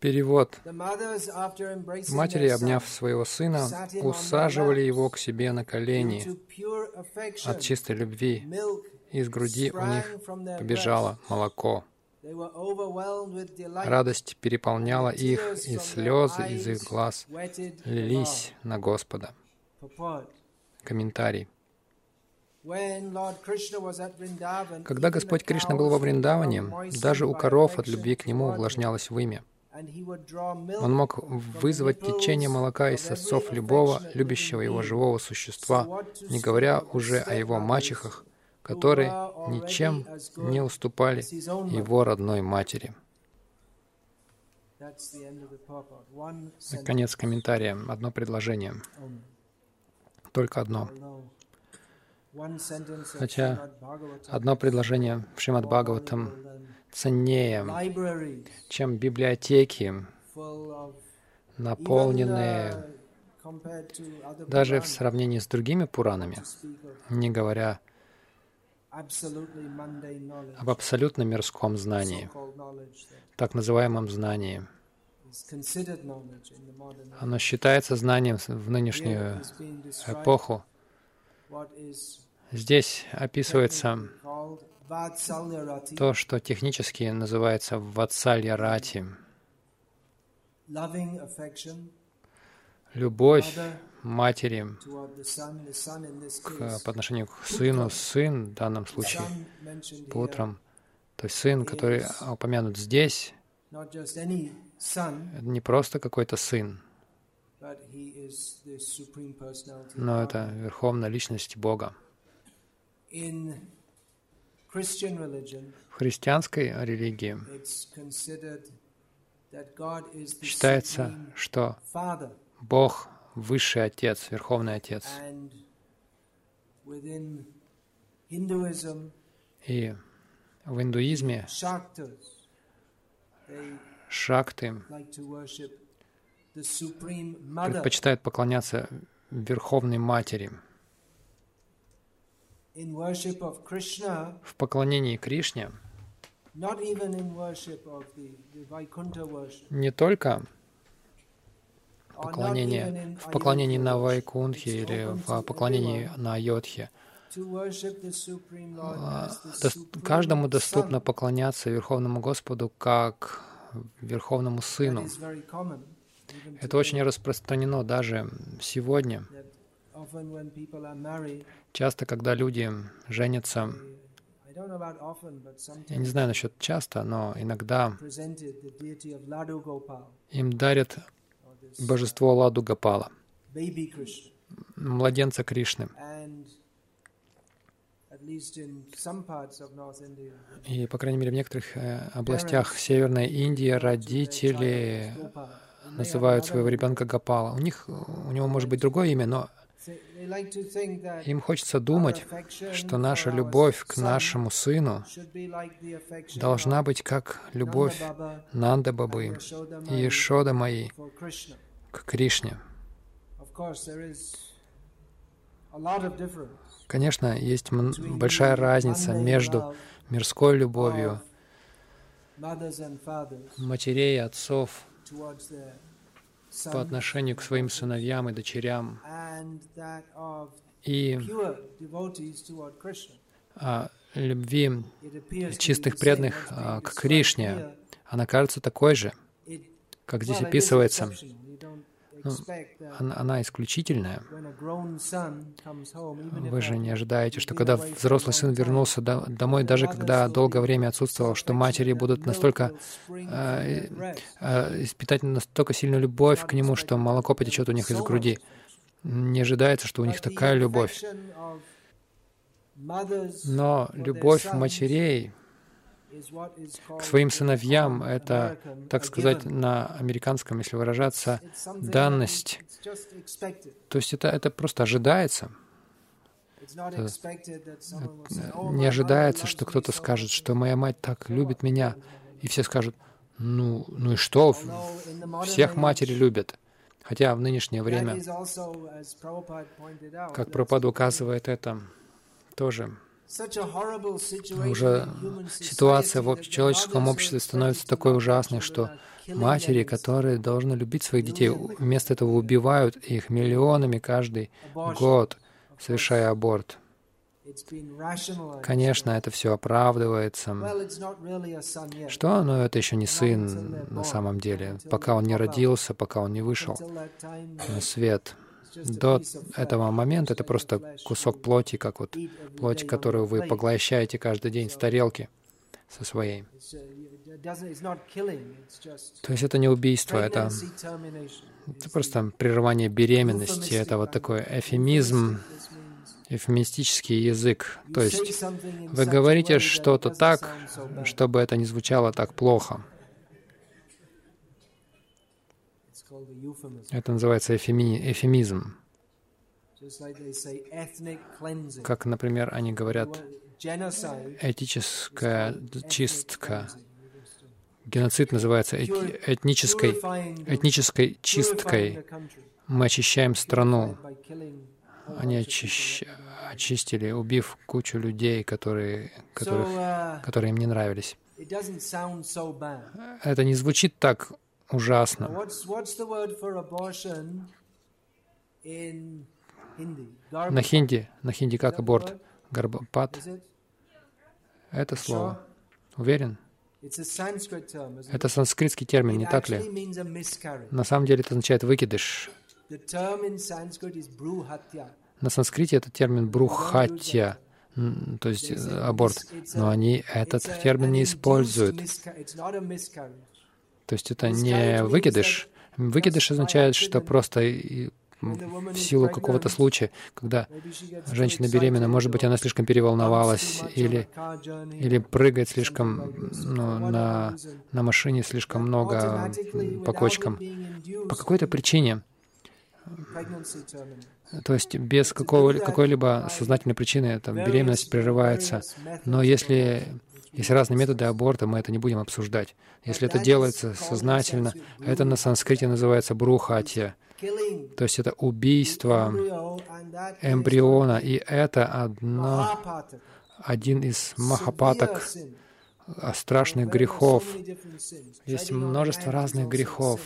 Перевод. Матери, обняв своего сына, усаживали его к себе на колени от чистой любви. Из груди у них побежало молоко. Радость переполняла их, и слезы из их глаз лились на Господа. Комментарий. Когда Господь Кришна был во Вриндаване, даже у коров от любви к Нему увлажнялось вымя. Он мог вызвать течение молока из сосцов любого любящего его живого существа, не говоря уже о его мачехах, которые ничем не уступали его родной матери. Конец комментария. Одно предложение. Только одно. Хотя одно предложение в Шримад Бхагаватам ценнее, чем библиотеки, наполненные даже в сравнении с другими Пуранами, не говоря об абсолютно мирском знании, так называемом знании. Оно считается знанием в нынешнюю эпоху. Здесь описывается то, что технически называется ватсалья рати. Любовь матери к, по отношению к сыну, сын в данном случае, путрам, то есть сын, который упомянут здесь, не просто какой-то сын, но это Верховная Личность Бога. В христианской религии считается, что Бог — Высший Отец, Верховный Отец. И в индуизме шакты предпочитают поклоняться Верховной Матери — в поклонении Кришне. не только поклонение, в поклонении на Вайкунхе или в поклонении на Йодхе. А, каждому доступно поклоняться Верховному Господу как Верховному Сыну. Это очень распространено даже сегодня. Часто, когда люди женятся, я не знаю насчет часто, но иногда им дарят божество Ладу Гапала, младенца Кришны. И, по крайней мере, в некоторых э, областях Северной Индии родители называют своего ребенка Гапала. У них, у него может быть другое имя, но им хочется думать, что наша любовь к нашему сыну должна быть как любовь Нанда Бабы и Ешода моей к Кришне. Конечно, есть большая разница между мирской любовью матерей и отцов по отношению к своим сыновьям и дочерям. и а, любви чистых преданных а, к Кришне, она кажется такой же, как здесь описывается. Ну, она, она исключительная. Вы же не ожидаете, что когда взрослый сын вернулся до, домой, даже когда долгое время отсутствовал, что матери будут настолько э, э, испытать настолько сильную любовь к нему, что молоко потечет у них из груди. Не ожидается, что у них такая любовь. Но любовь матерей к своим сыновьям — это, так сказать, на американском, если выражаться, данность. То есть это, это просто ожидается. Не ожидается, что кто-то скажет, что моя мать так любит меня, и все скажут, ну, ну и что, всех матери любят. Хотя в нынешнее время, как Пропад указывает это, тоже уже ситуация в человеческом обществе становится такой ужасной, что матери, которые должны любить своих детей, вместо этого убивают их миллионами каждый год, совершая аборт. Конечно, это все оправдывается. Что? Но это еще не сын на самом деле. Пока он не родился, пока он не вышел на свет. До этого момента это просто кусок плоти, как вот плоть, которую вы поглощаете каждый день с тарелки со своей. То есть это не убийство, это, это просто прерывание беременности, это вот такой эфемизм, эвфемистический язык. То есть вы говорите что-то так, чтобы это не звучало так плохо. Это называется эфеми, эфемизм. Как, например, они говорят, этическая чистка. Геноцид называется этнической, этнической чисткой. Мы очищаем страну. Они очищ... очистили, убив кучу людей, которые, которых, uh, которые им не нравились. Это не звучит так ужасно. На хинди, на хинди как аборт? Гарбапат. Это слово. Уверен? Это санскритский термин, не так ли? На самом деле это означает выкидыш. На санскрите это термин брухатья, то есть э, аборт, но они этот термин не используют. То есть это не выкидыш. Выкидыш означает, что просто в силу какого-то случая, когда женщина беременна, может быть, она слишком переволновалась или, или прыгает слишком ну, на, на машине слишком много по кочкам. По какой-то причине то есть без какого, какой-либо сознательной причины там, беременность прерывается. Но если есть разные методы аборта, мы это не будем обсуждать. Если это делается сознательно, это на санскрите называется брухатья. То есть это убийство эмбриона, и это одно, один из махапаток, страшных грехов. Есть множество разных грехов.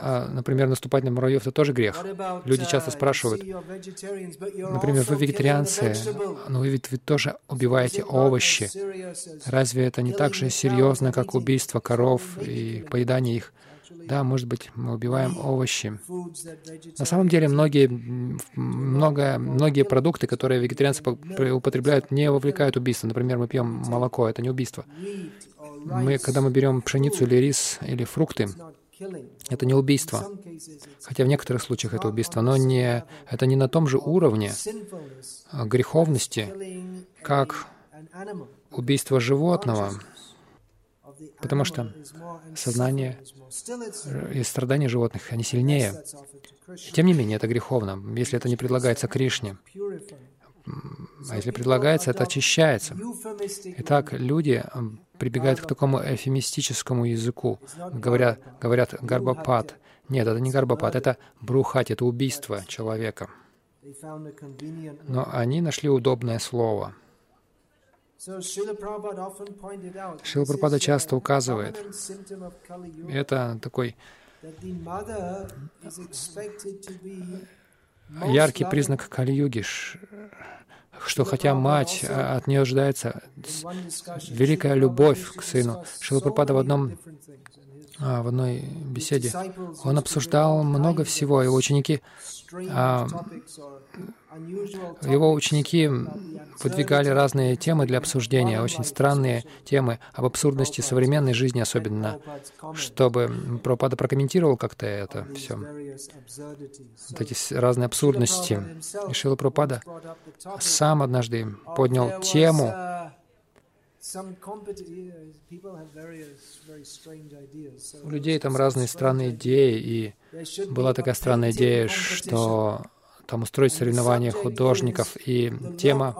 А, например, наступать на муравьев — это тоже грех. Люди часто спрашивают, например, вы вегетарианцы, но вы ведь вы тоже убиваете овощи. Разве это не так же серьезно, как убийство коров и поедание их? Да, может быть, мы убиваем овощи. На самом деле, многие, много, многие продукты, которые вегетарианцы употребляют, не вовлекают убийство. Например, мы пьем молоко, это не убийство. Мы, когда мы берем пшеницу или рис или фрукты, это не убийство. Хотя в некоторых случаях это убийство, но не, это не на том же уровне греховности, как убийство животного, потому что сознание и страдания животных, они сильнее. Тем не менее, это греховно, если это не предлагается Кришне. А если предлагается, это очищается. Итак, люди прибегают к такому эфемистическому языку, говорят, говорят гарбапат. Нет, это не гарбапат, это брухать, это убийство человека. Но они нашли удобное слово. Шила Прабхупада часто указывает, это такой яркий признак Кали-юги, что хотя мать а, от нее ожидается великая любовь к сыну. Шилапрапада в одном в одной беседе. Он обсуждал много всего, и ученики а, его ученики выдвигали разные темы для обсуждения, очень странные темы об абсурдности современной жизни особенно, чтобы Прабхупада прокомментировал как-то это все, вот эти разные абсурдности. И Шила Прабхупада сам однажды поднял тему у людей там разные странные идеи, и была такая странная идея, что там устроить соревнования художников, и тема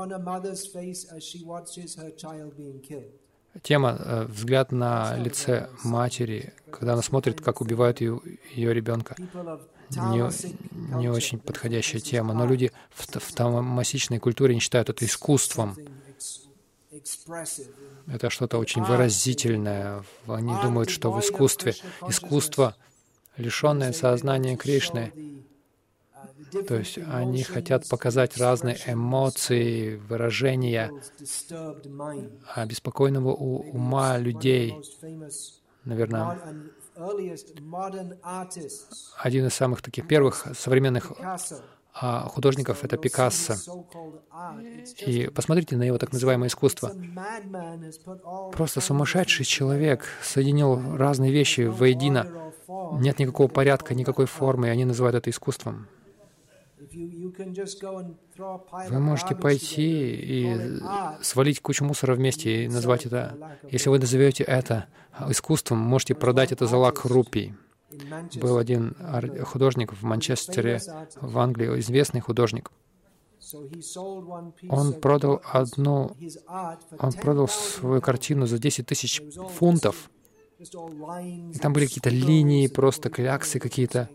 тема э, «Взгляд на лице матери», когда она смотрит, как убивают ее, ее ребенка. Не, не очень подходящая тема, но люди в, в тамасичной культуре не считают это искусством. Это что-то очень выразительное. Они думают, что в искусстве искусство, лишенное сознания Кришны, то есть они хотят показать разные эмоции, выражения обеспокоенного ума людей. Наверное, один из самых таких первых современных а, художников — это Пикассо. И посмотрите на его так называемое искусство. Просто сумасшедший человек соединил разные вещи воедино. Нет никакого порядка, никакой формы, и они называют это искусством. Вы можете пойти и свалить кучу мусора вместе и назвать это, если вы назовете это искусством, можете продать это за лак рупий. Был один художник в Манчестере, в Англии, известный художник. Он продал одну, он продал свою картину за 10 тысяч фунтов. И там были какие-то линии, просто кляксы какие-то.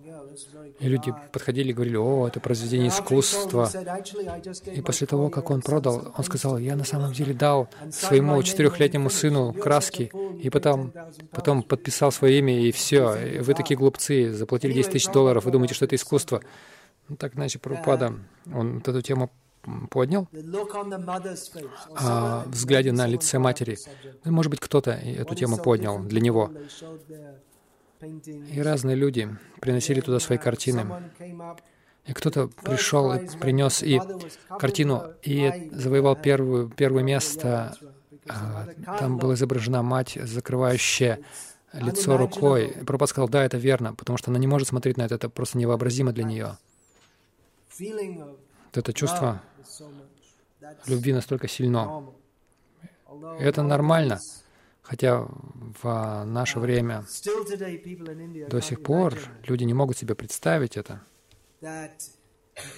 И люди подходили и говорили, о, это произведение искусства. И после того, как он продал, он сказал, я на самом деле дал своему четырехлетнему сыну краски, и потом, потом подписал свое имя, и все. И вы такие глупцы, заплатили 10 тысяч долларов, вы думаете, что это искусство. Ну, так иначе Прабхупада, он вот эту тему поднял, о взгляде на лице матери. Ну, может быть, кто-то эту тему поднял для него. И разные люди приносили туда свои картины. И кто-то пришел и принес и картину, и завоевал первую, первое место. А, там была изображена мать, закрывающая лицо рукой. И Прабхупад сказал, да, это верно, потому что она не может смотреть на это, это просто невообразимо для нее. Это чувство любви настолько сильно. И это нормально. Хотя в наше время до сих пор люди не могут себе представить это.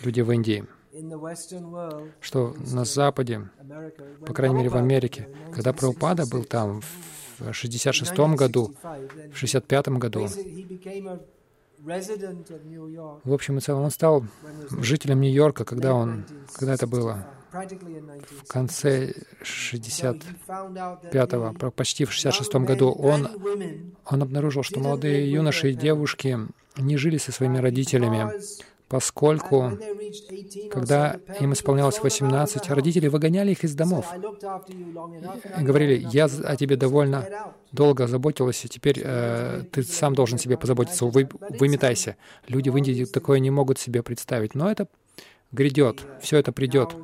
Люди в Индии что на Западе, по крайней мере в Америке, когда Прабхупада был там в 66 году, в 65 году, в общем и целом он стал жителем Нью-Йорка, когда он, когда это было, в конце 65-го, почти в 66-м году, он, он обнаружил, что молодые юноши и девушки не жили со своими родителями, поскольку, когда им исполнялось 18, родители выгоняли их из домов. И говорили, «Я о тебе довольно долго заботилась, и теперь э, ты сам должен себе позаботиться, вы, выметайся». Люди в Индии такое не могут себе представить, но это грядет, все это придет.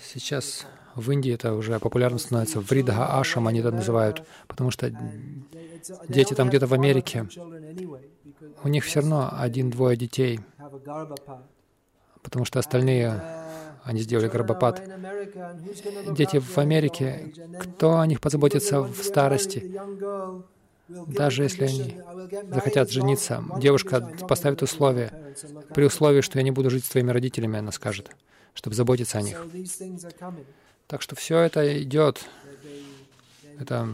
Сейчас в Индии это уже популярно становится. Вридха Ашам они это называют, потому что дети там где-то в Америке, у них все равно один-двое детей, потому что остальные, uh, они сделали гарбапад. Дети в Америке, кто о них позаботится в старости? Даже если они захотят жениться, девушка поставит условие. При условии, что я не буду жить с твоими родителями, она скажет, чтобы заботиться о них. Так что все это идет. Это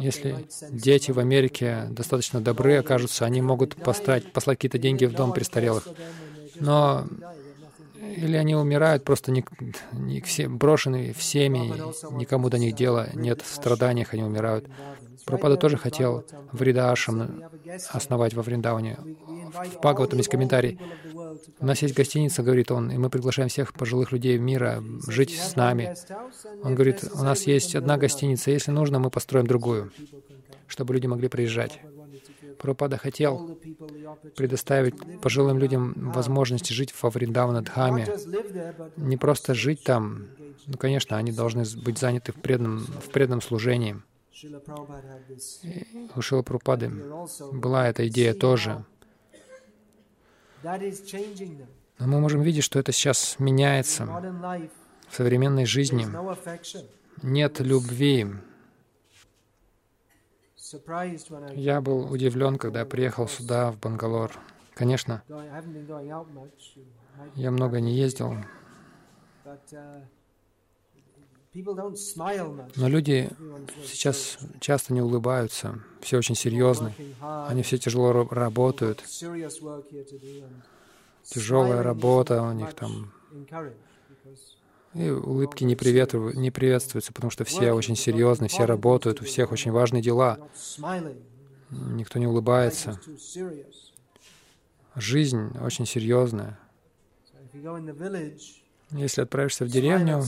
если дети в Америке достаточно добры окажутся, они могут послать, послать какие-то деньги в дом престарелых. Но или они умирают просто не, не все, брошенные в семьи, никому до них дела нет, в страданиях они умирают. Пропада тоже хотел Вридашам основать во Вриндауне. В Бхагаватам есть комментарий. У нас есть гостиница, говорит он, и мы приглашаем всех пожилых людей мира жить с нами. Он говорит, у нас есть одна гостиница, если нужно, мы построим другую, чтобы люди могли приезжать. Прабхупада хотел предоставить пожилым людям возможность жить во Вриндаванадхаме, не просто жить там, ну, конечно, они должны быть заняты в преданном, в преданном служении. И у Шила Прабхупады была эта идея тоже. Но мы можем видеть, что это сейчас меняется в современной жизни. Нет любви, я был удивлен, когда приехал сюда, в Бангалор. Конечно, я много не ездил, но люди сейчас часто не улыбаются, все очень серьезны, они все тяжело работают, тяжелая работа у них там, и улыбки не, не приветствуются, потому что все очень серьезны, все работают, у всех очень важные дела. Никто не улыбается. Жизнь очень серьезная. Если отправишься в деревню,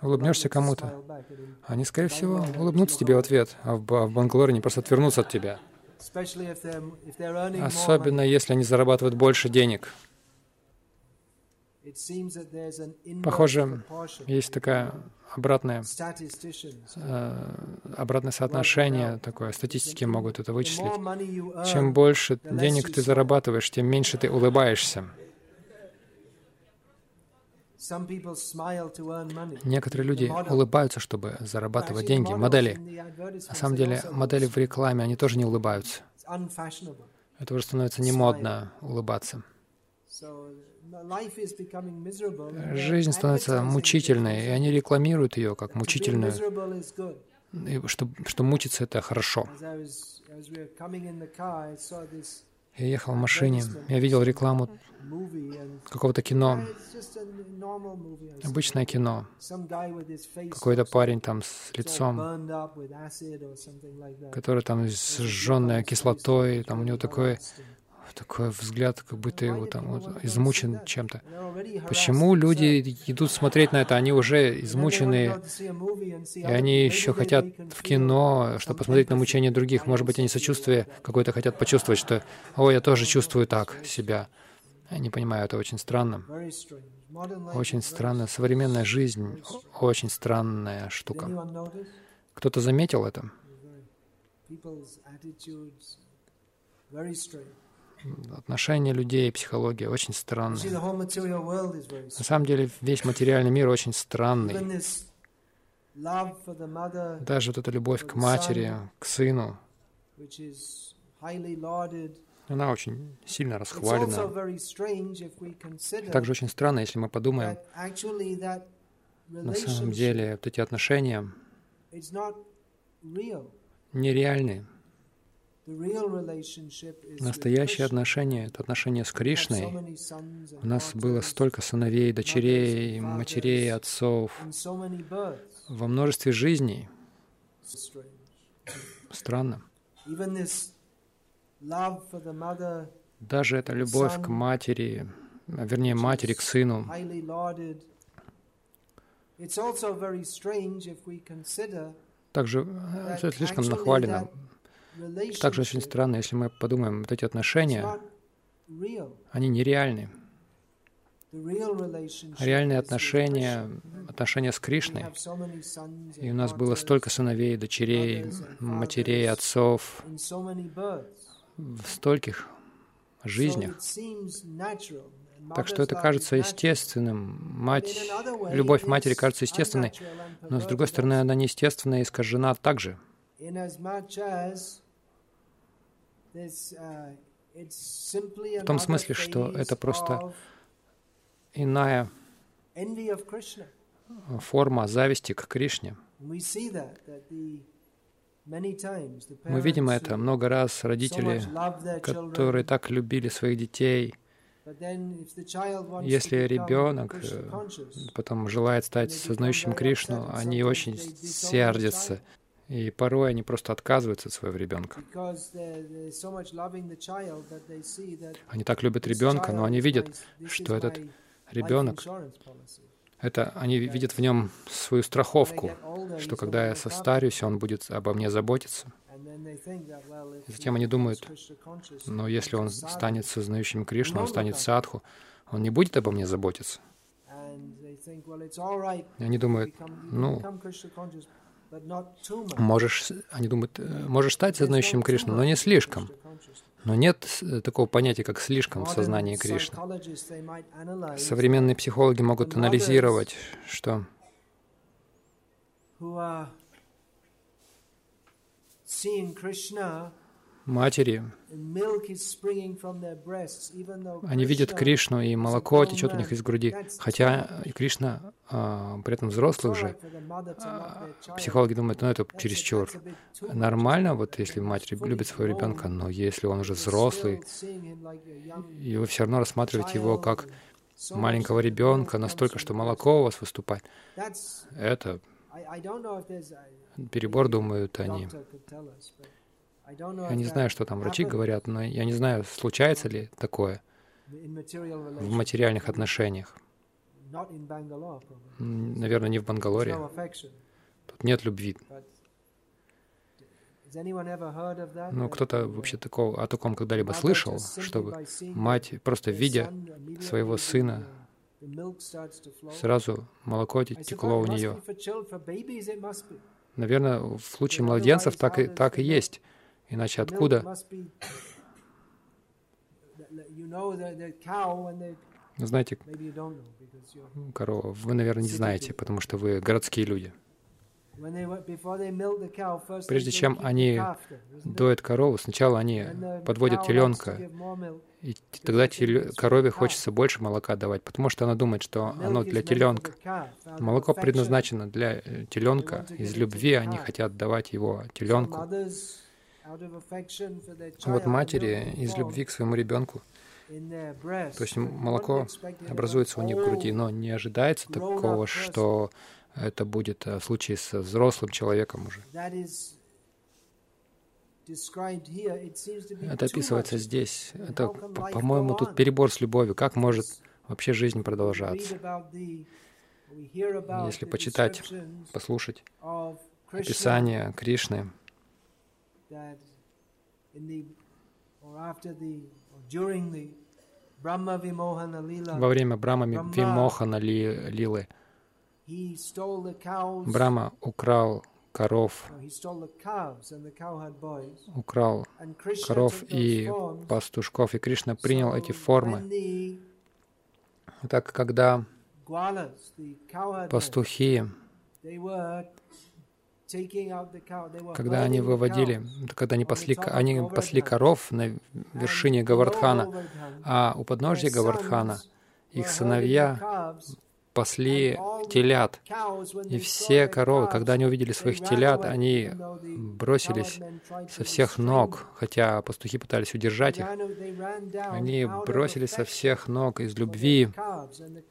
улыбнешься кому-то, они, скорее всего, улыбнутся тебе в ответ, а в, в Бангалоре они просто отвернутся от тебя. Особенно, если они зарабатывают больше денег. Похоже, есть такая обратное, э, обратное соотношение такое, статистики могут это вычислить. Чем больше денег ты зарабатываешь, тем меньше ты улыбаешься. Некоторые люди улыбаются, чтобы зарабатывать деньги. Модели. На самом деле, модели в рекламе, они тоже не улыбаются. Это уже становится не модно улыбаться. Жизнь становится мучительной, и они рекламируют ее как мучительную, и что, что мучиться — это хорошо. Я ехал в машине, я видел рекламу какого-то кино, обычное кино. Какой-то парень там с лицом, который там сжженная кислотой, там у него такое такой взгляд, как будто его там вот, измучен чем-то. Почему люди идут смотреть на это? Они уже измучены, и они еще хотят в кино, чтобы посмотреть на мучения других. Может быть, они сочувствие какое-то хотят почувствовать, что «О, я тоже чувствую так себя». Я не понимаю, это очень странно. Очень странно. Современная жизнь — очень странная штука. Кто-то заметил это? Отношения людей, психология очень странная. На самом деле весь материальный мир очень странный. Даже вот эта любовь к матери, к сыну, она очень сильно расхвалена. Также очень странно, если мы подумаем, на самом деле вот эти отношения нереальны. Настоящие отношения — это отношения с Кришной. У нас было столько сыновей, дочерей, матерей, отцов во множестве жизней. Странно. Даже эта любовь к матери, вернее, матери к сыну, также э, это слишком нахвалено. Также очень странно, если мы подумаем, вот эти отношения, они нереальны. Реальные отношения, отношения с Кришной. И у нас было столько сыновей, дочерей, матерей, отцов, в стольких жизнях. Так что это кажется естественным. Мать, любовь матери кажется естественной, но с другой стороны, она неестественная и искажена также. Uh, в том смысле, что это просто иная форма зависти к Кришне. Мы видим это много раз. Родители, которые так любили своих детей, если ребенок э, потом желает стать сознающим Кришну, они очень сердятся и порой они просто отказываются от своего ребенка. Они так любят ребенка, но они видят, что этот ребенок, это они видят в нем свою страховку, что когда я состарюсь, он будет обо мне заботиться. И затем они думают, но если он станет сознающим Кришну, он станет садху, он не будет обо мне заботиться. И они думают, ну, Можешь, они думают, э, можешь стать сознающим Кришну, но не слишком. Но нет э, такого понятия, как слишком в сознании Кришны. Современные психологи могут анализировать, что матери, они видят Кришну, и молоко течет у них из груди. Хотя Кришна а, при этом взрослый уже. А, психологи думают, ну это чересчур. Нормально, вот если мать любит своего ребенка, но если он уже взрослый, и вы все равно рассматриваете его как маленького ребенка, настолько, что молоко у вас выступает, это перебор, думают они. Я не знаю, что там врачи говорят, но я не знаю, случается ли такое в материальных отношениях. Наверное, не в Бангалоре. Тут нет любви. Ну, кто-то вообще такого, о таком когда-либо слышал, чтобы мать, просто видя своего сына, сразу молоко текло у нее. Наверное, в случае младенцев так и, так и есть. Иначе откуда? Знаете, корова, вы, наверное, не знаете, потому что вы городские люди. Прежде чем они доят корову, сначала они подводят теленка, и тогда корове хочется больше молока давать, потому что она думает, что оно для теленка. Молоко предназначено для э, теленка. Из любви они хотят давать его теленку. Вот матери из любви к своему ребенку, то есть молоко образуется у них в груди, но не ожидается такого, что это будет э, в случае с взрослым человеком уже. Это описывается здесь. Это, по-моему, тут перебор с любовью. Как может вообще жизнь продолжаться? Если почитать, послушать описание Кришны, во время Брахма Вимохана лилы Брама украл коров, украл коров и пастушков, и Кришна принял эти формы. Так, когда пастухи когда они выводили, когда они пасли, они пасли коров на вершине Гавардхана, а у подножья Гавардхана их сыновья пасли телят. И все коровы, когда они увидели своих телят, они бросились со всех ног, хотя пастухи пытались удержать их. Они бросились со всех ног из любви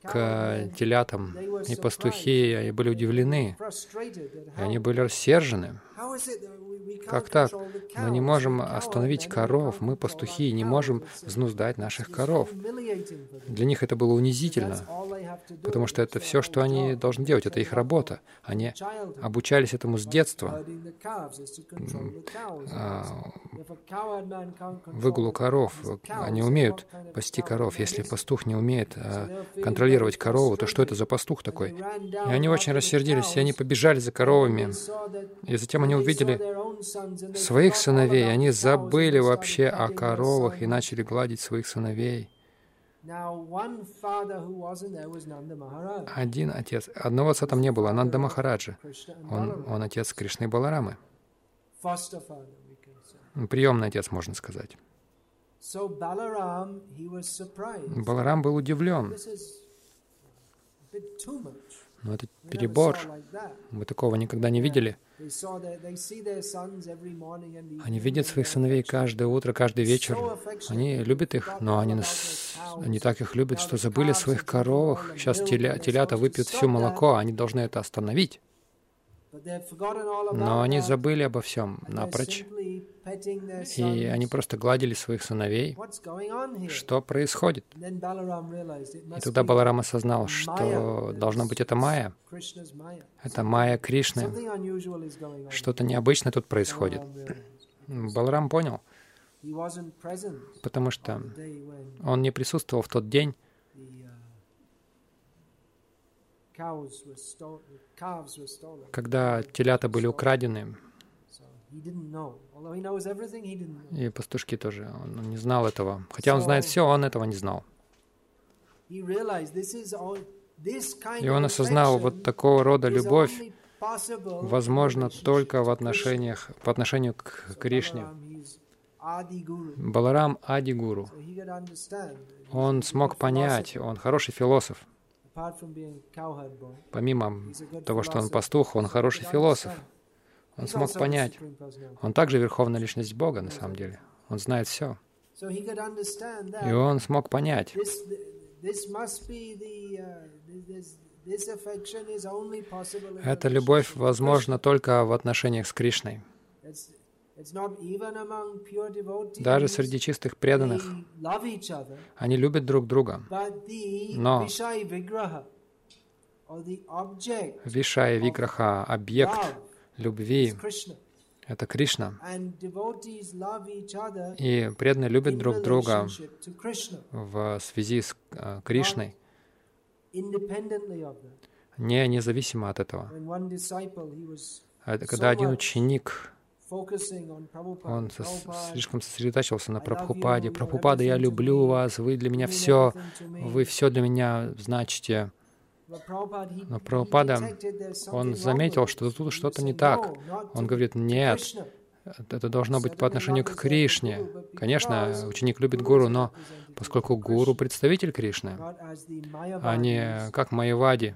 к телятам. И пастухи были удивлены, и они были рассержены. Как так? Мы не можем остановить коров, мы пастухи, не можем взнуздать наших коров. Для них это было унизительно, потому что это все, что они должны делать, это их работа. Они обучались этому с детства. А, выгулу коров, они умеют пасти коров. Если пастух не умеет а, контролировать корову, то что это за пастух такой? И они очень рассердились, и они побежали за коровами. И затем они увидели своих сыновей. Они забыли вообще о коровах и начали гладить своих сыновей. Один отец, одного отца там не было, Ананда Махараджа. Он, он отец Кришны Баларамы. Приемный отец, можно сказать. Баларам был удивлен. Но это перебор. Мы такого никогда не видели. Они видят своих сыновей каждое утро, каждый вечер. Они любят их, но они, они так их любят, что забыли о своих коровах. Сейчас теля, телята выпьют все молоко, они должны это остановить. Но они забыли обо всем напрочь, и они просто гладили своих сыновей. Что происходит? И тогда Баларам осознал, что должно быть это Майя. Это Майя Кришны. Что-то необычное тут происходит. Баларам понял, потому что он не присутствовал в тот день, когда телята были украдены, и пастушки тоже, он не знал этого. Хотя он знает все, он этого не знал. И он осознал, вот такого рода любовь возможно только в отношениях, по отношению к Кришне. Баларам Ади Гуру. Он смог понять, он хороший философ. Помимо того, что он пастух, он хороший философ. Он смог понять. Он также верховная личность Бога, на самом деле. Он знает все. И он смог понять. Эта любовь возможна только в отношениях с Кришной. Даже среди чистых преданных. они любят друг друга. Но Вишая Виграха, объект любви, это Кришна. И преданные любят друг друга в связи с э, Кришной, не независимо от этого. Когда один ученик он слишком сосредотачивался на Прабхупаде. Прабхупада, я люблю вас, вы для меня все, вы все для меня значите. Но Прабхупада, он заметил, что тут что-то не так. Он говорит, нет, это должно быть по отношению к Кришне. Конечно, ученик любит гуру, но поскольку гуру — представитель Кришны, а не как Майявади,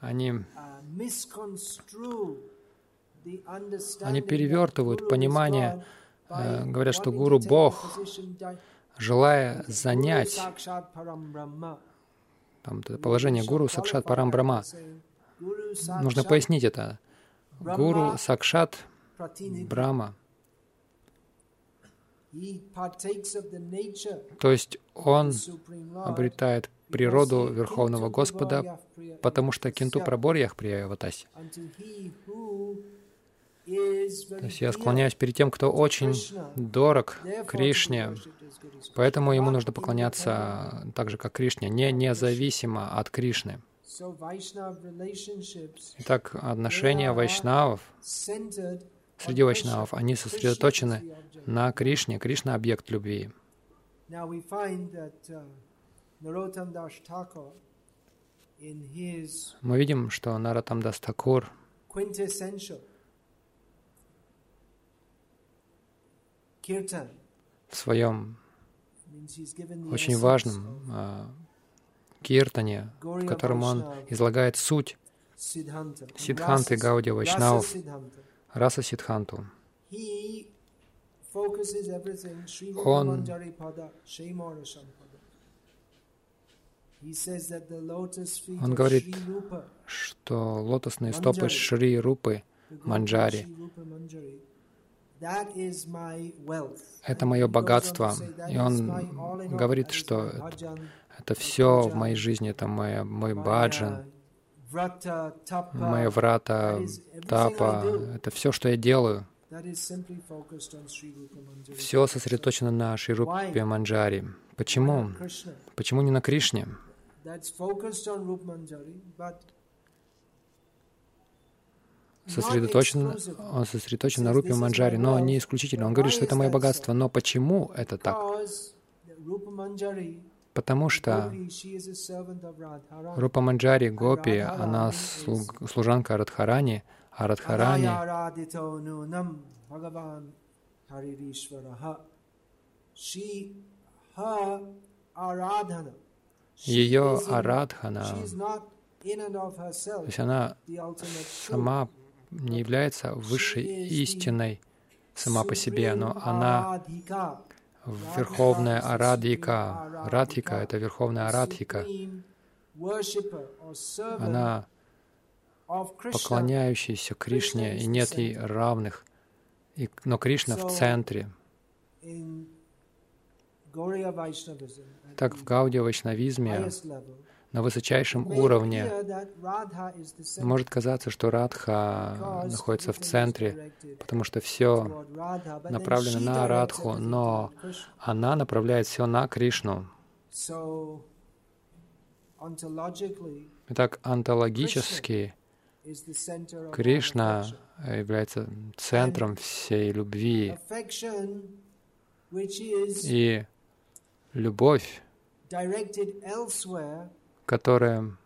они они перевертывают понимание, э, говорят, что гуру — Бог, желая занять там, положение гуру Сакшат Парам Брахма. Нужно пояснить это. Гуру Сакшат Брахма. То есть он обретает природу Верховного Господа, потому что Кинту Праборьях Прияватаси. То есть я склоняюсь перед тем, кто очень дорог Кришне, поэтому ему нужно поклоняться так же, как Кришне, не независимо от Кришны. Итак, отношения вайшнавов среди вайшнавов, они сосредоточены на Кришне. Кришна — объект любви. Uh, Мы видим, что Наратамдас Такур в своем очень важном а, киртане, в котором он излагает суть Сидханты Гауди Вайшнавов, раса Сидханту. Он он говорит, что лотосные стопы Шри Рупы Манджари это мое богатство. И он говорит, что это все в моей жизни, это моя, мой баджан, моя врата, тапа, это все, что я делаю. Все сосредоточено на Ширупе Манджари. Почему? Почему не на Кришне? Сосредоточен, он сосредоточен на рупе манджари, но не исключительно. Он говорит, что это мое богатство. Но почему это так? Потому что Рупа Манджари, Гопи, она служанка Радхарани, а Радхарани ее арадхана, то есть она сама не является высшей истиной сама по себе, но она верховная арадхика. Радхика — это верховная арадхика. Она поклоняющаяся Кришне, и нет ей равных. И, но Кришна в центре. Так в Гаудия Вайшнавизме на высочайшем уровне. Может казаться, что Радха находится в центре, потому что все направлено на Радху, но она направляет все на Кришну. Итак, онтологически Кришна является центром всей любви. И любовь, которая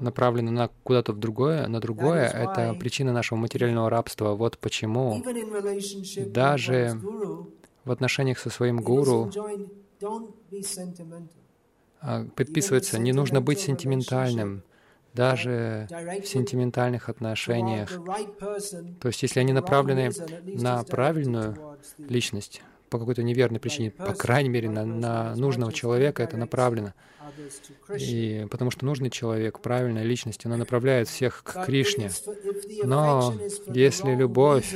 направлена на куда-то в другое, на другое, это причина нашего материального рабства. Вот почему даже в отношениях со своим гуру а, предписывается, не нужно быть сентиментальным, даже в сентиментальных отношениях. То есть, если они направлены на правильную личность, по какой-то неверной причине, по крайней мере, на, на нужного человека это направлено. И потому что нужный человек, правильная личность, она направляет всех к Кришне. Но если любовь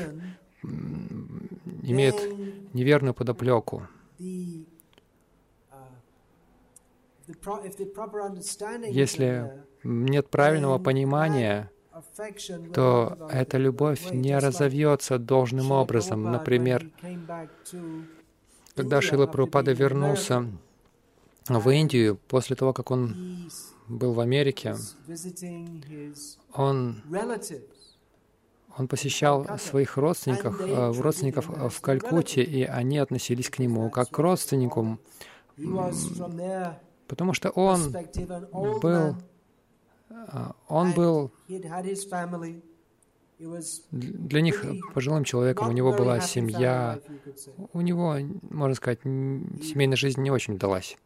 имеет неверную подоплеку, если нет правильного понимания, то эта любовь не разовьется должным образом. Например, когда Шила Прабхупада вернулся в Индию, после того, как он был в Америке, он, он посещал своих родственников, э, родственников в Калькутте, и они относились к нему как к родственнику, потому что он был он был для них пожилым человеком, у него была семья, у него, можно сказать, семейная жизнь не очень удалась.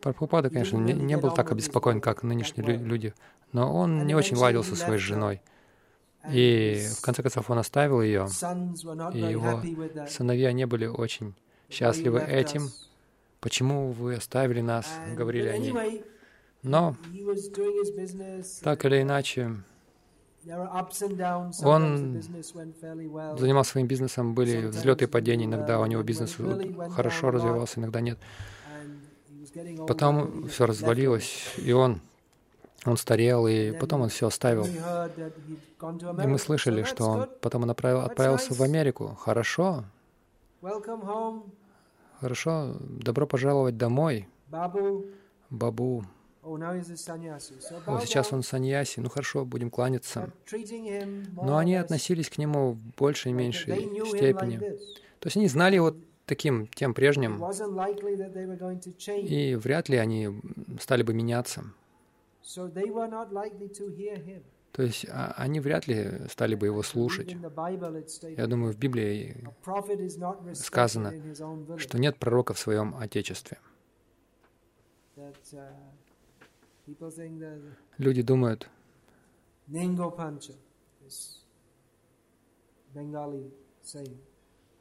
Прабхупада, конечно, не, не был так обеспокоен, как нынешние люди, но он не очень ладил со своей женой. И в конце концов он оставил ее, и его сыновья не были очень счастливы этим. «Почему вы оставили нас?» — говорили они. Но, так или иначе, он занимался своим бизнесом, были взлеты и падения, иногда у него бизнес хорошо развивался, иногда нет. Потом все развалилось, и он, он старел, и потом он все оставил. И мы слышали, что он потом он отправился в Америку. Хорошо, Хорошо, добро пожаловать домой. Бабу. О, сейчас он саньяси. Ну хорошо, будем кланяться. Но они относились к нему в большей и меньшей степени. То есть они знали его таким, тем прежним. И вряд ли они стали бы меняться. То есть а, они вряд ли стали бы его слушать. Я думаю, в Библии сказано, что нет пророка в своем Отечестве. Uh, Люди думают,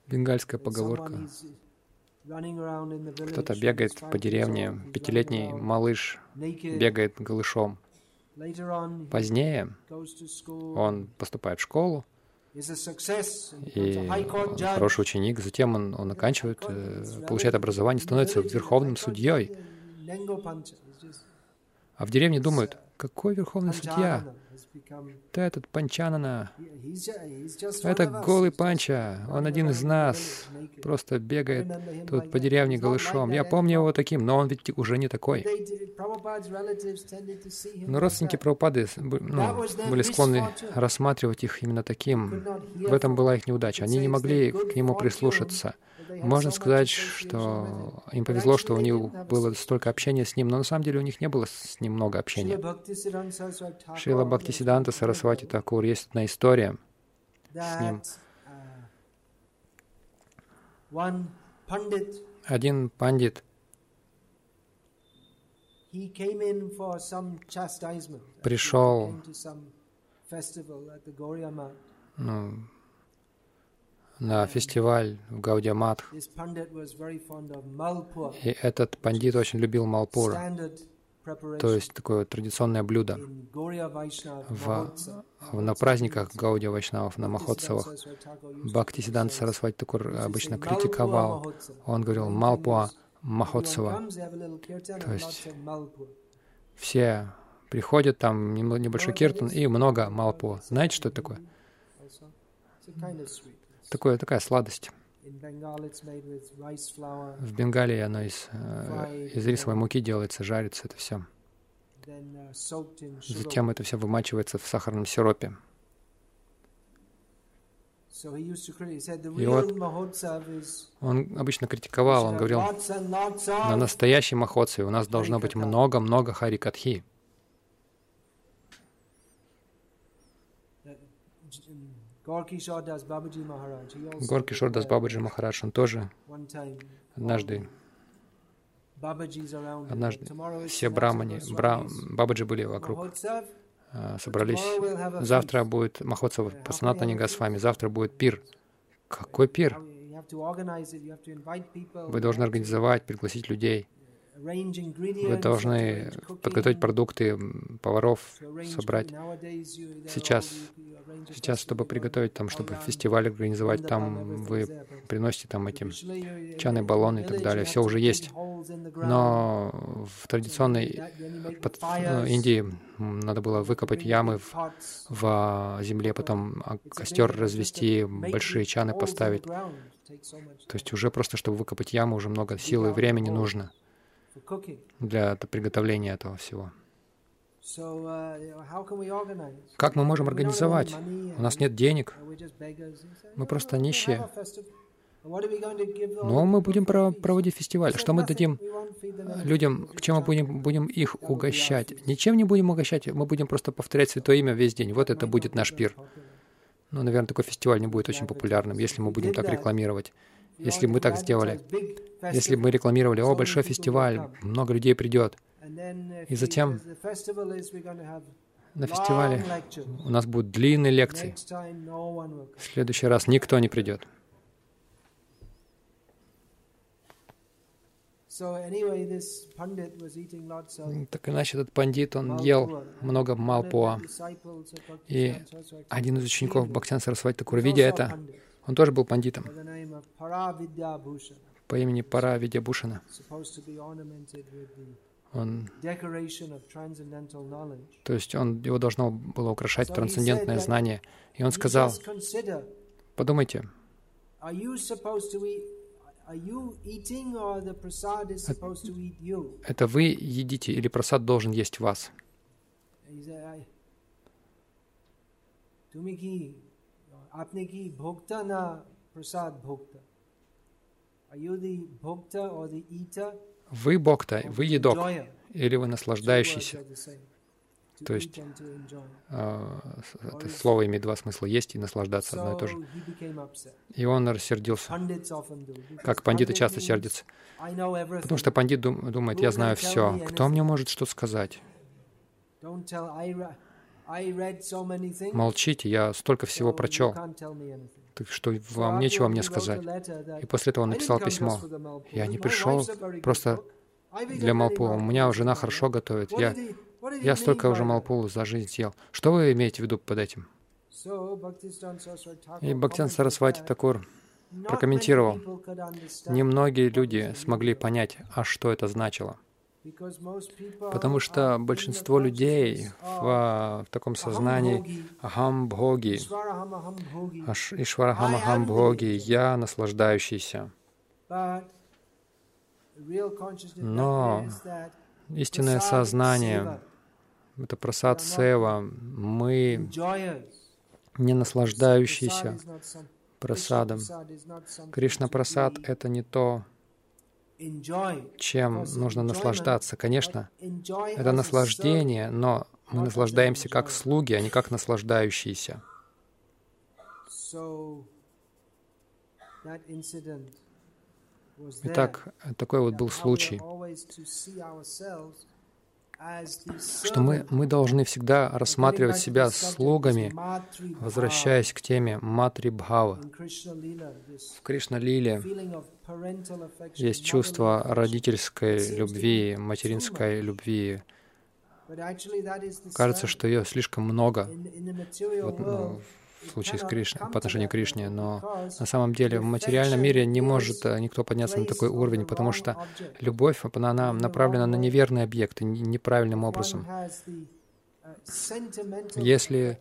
бенгальская поговорка. Кто-то бегает по деревне, пятилетний малыш бегает голышом. Позднее он поступает в школу, и он хороший ученик, затем он, он оканчивает, э, получает образование, становится верховным судьей. А в деревне думают, какой верховный судья? Да этот Панчанана, это голый Панча, он один из нас, просто бегает тут по деревне голышом. Я помню его таким, но он ведь уже не такой. Но родственники Прабхупады ну, были склонны рассматривать их именно таким. В этом была их неудача. Они не могли к нему прислушаться. Можно сказать, что им повезло, что у них было столько общения с ним, но на самом деле у них не было с ним много общения. Шила Бхактисиданта Сарасвати Такур, есть одна история с ним. Один пандит. пришел ну, на фестиваль в Гаудиаматх. И этот пандит очень любил Малпур, то есть такое традиционное блюдо в, на праздниках Гаудия Вайшнавов, на Махотсавах. Бхакти Сидант Сарасвати Такур обычно критиковал. Он говорил «Малпуа Махотсава». То есть все приходят, там небольшой киртан и много Малпуа. Знаете, что это такое? Такое, такая сладость. В Бенгалии оно из, э, из рисовой муки делается, жарится это все. Затем это все вымачивается в сахарном сиропе. И вот он обычно критиковал, он говорил, на настоящем Махотсаве у нас должно быть много-много Харикатхи. Горки Шордас Бабаджи Махарадж, он тоже. однажды. Однажды. Все брамани, бра, бабаджи были вокруг, а, собрались. Завтра будет Махотсава Пасанатани Госвами, завтра будет пир. Какой пир? Вы должны организовать, пригласить людей. Вы должны подготовить продукты, поваров собрать. Сейчас, сейчас, чтобы приготовить там, чтобы фестиваль организовать, там вы приносите там эти чаны, баллоны и так далее. Все уже есть. Но в традиционной под, ну, Индии надо было выкопать ямы в, в земле, потом костер развести, большие чаны поставить. То есть уже просто, чтобы выкопать яму, уже много сил и времени нужно для приготовления этого всего. Uh, как мы можем организовать? У нас нет денег. Мы просто нищие. Но мы будем проводить фестиваль. Что мы дадим людям, к чему мы будем, будем их угощать? Ничем не будем угощать, мы будем просто повторять Святое Имя весь день. Вот это будет наш пир. Но, наверное, такой фестиваль не будет очень популярным, если мы будем так рекламировать. Если мы так сделали, если бы мы рекламировали, о, большой фестиваль, много людей придет, и затем на фестивале у нас будут длинные лекции, в следующий раз никто не придет. Так иначе этот пандит, он ел много малпуа. И один из учеников Бхактян Сарасвати Такур, видя это, он тоже был пандитом по имени Пара Видябушина. Он, то есть он, его должно было украшать трансцендентное знание. И он сказал, подумайте, это вы едите или просад должен есть вас? Вы бхокта, вы едок, или вы наслаждающийся. То есть э, это слово имеет два смысла — есть и наслаждаться одно и то же. И он рассердился, как пандиты часто сердятся. Потому что пандит дум, думает, я знаю все. Кто мне может что сказать? Молчите, я столько всего прочел, так что вам нечего мне сказать. И после этого он написал письмо. Я не пришел просто для Малпу. У меня жена хорошо готовит. Я, я столько уже Малпу за жизнь съел. Что вы имеете в виду под этим? И Бхактян Сарасвати Такур прокомментировал. Немногие люди смогли понять, а что это значило. Потому что большинство людей в, в таком сознании ахамбхоги, ишварахамахамбхоги, я наслаждающийся. Но истинное сознание, это просад сева, мы не наслаждающиеся просадом. Кришна прасад — это не то, чем нужно наслаждаться. Конечно, это наслаждение, но мы наслаждаемся как слуги, а не как наслаждающиеся. Итак, такой вот был случай, что мы, мы должны всегда рассматривать себя слугами, возвращаясь к теме Матри Бхава. В Кришна-лиле есть чувство родительской любви, материнской любви. Кажется, что ее слишком много вот, ну, в случае с Кришной, по отношению к Кришне, но на самом деле в материальном мире не может э, никто подняться на такой уровень, потому что любовь, она направлена на неверные объекты, неправильным образом. Если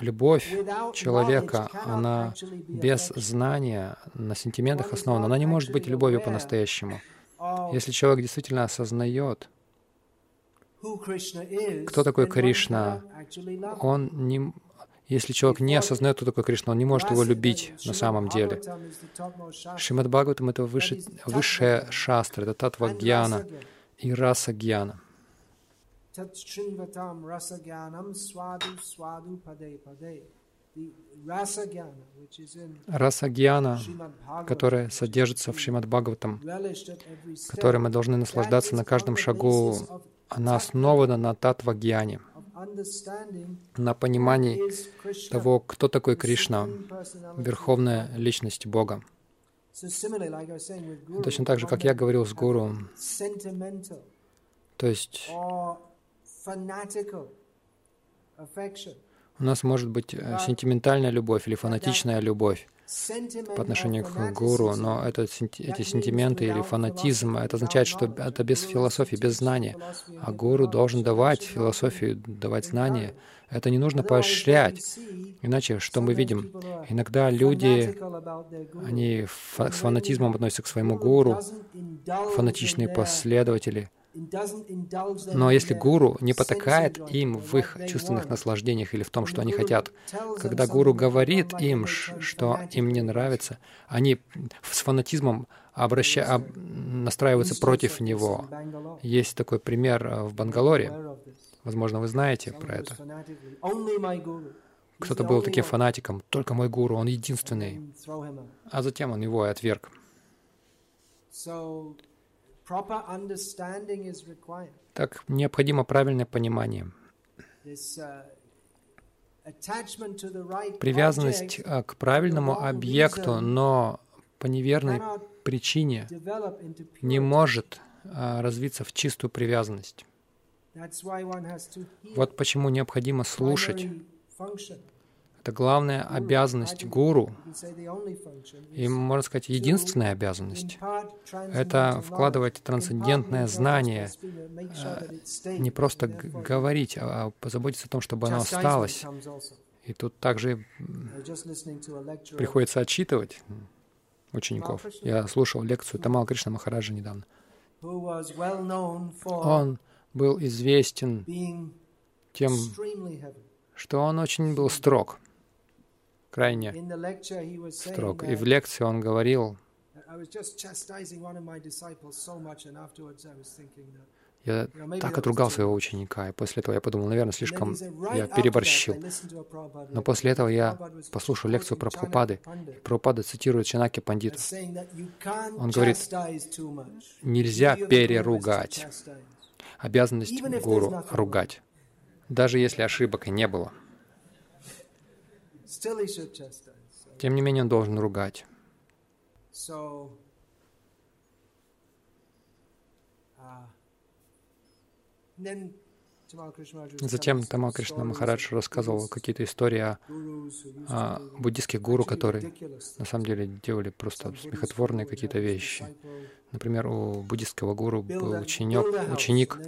любовь человека, она без знания, на сентиментах основана, она не может быть любовью по-настоящему. Если человек действительно осознает, кто такой Кришна, он не, Если человек не осознает, кто такой Кришна, он не может его любить на самом деле. Шримад Бхагаватам — это выше, высшая шастра, это татва гьяна и раса гьяна. Раса гьяна, которая содержится в Шримад Бхагаватам, которой мы должны наслаждаться на каждом шагу, она основана на татва гьяне на понимании того, кто такой Кришна, верховная личность Бога. Точно так же, как я говорил с гуру, то есть у нас может быть э, сентиментальная любовь или фанатичная любовь по отношению к гуру, но это, эти сентименты или фанатизм, это означает, что это без философии, без знания. А гуру должен давать философию, давать знания. Это не нужно поощрять. Иначе что мы видим? Иногда люди, они с фанатизмом относятся к своему гуру, фанатичные последователи — но если гуру не потакает им в их чувственных наслаждениях или в том, что они хотят, когда гуру говорит им, что им не нравится, они с фанатизмом обраща... об... настраиваются против него. Есть такой пример э, в Бангалоре. Возможно, вы знаете про это. Кто-то был таким фанатиком. Только мой гуру, он единственный. А затем он его и отверг. Так необходимо правильное понимание. Uh, Привязанность а, к правильному объекту, но по неверной причине не может а, развиться в чистую привязанность. Вот почему необходимо слушать это главная обязанность гуру, и, можно сказать, единственная обязанность. Это вкладывать трансцендентное знание, э, не просто говорить, а позаботиться о том, чтобы оно осталось. И тут также приходится отчитывать учеников. Я слушал лекцию Тамал Кришна Махараджа недавно. Он был известен тем, что он очень был строг крайне строг. И в лекции он говорил, я так отругал своего ученика, и после этого я подумал, наверное, слишком я переборщил. Но после этого я послушал лекцию про Прабхупады. Прабхупада цитирует Чанаки Пандита. Он говорит, нельзя переругать. Обязанность гуру — ругать, даже если ошибок и не было. Тем не менее, он должен ругать. Uh, Затем Тамал Кришна Махарадж рассказывал какие-то истории о, о буддийских гуру, которые на самом деле делали просто смехотворные какие-то вещи. Например, у буддийского гуру был ученик, ученик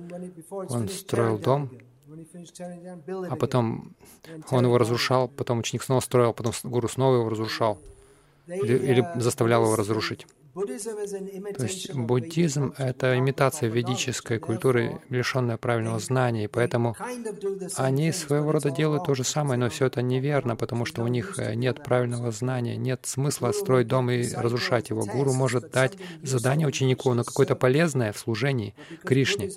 он строил дом, а потом он его разрушал, потом ученик снова строил, потом гуру снова его разрушал или, или заставлял его разрушить. То есть буддизм — это имитация ведической культуры, лишенная правильного знания, и поэтому они своего рода делают то же самое, но все это неверно, потому что у них э, нет правильного знания, нет смысла строить дом и разрушать его. Гуру может дать задание ученику, но какое-то полезное в служении Кришне.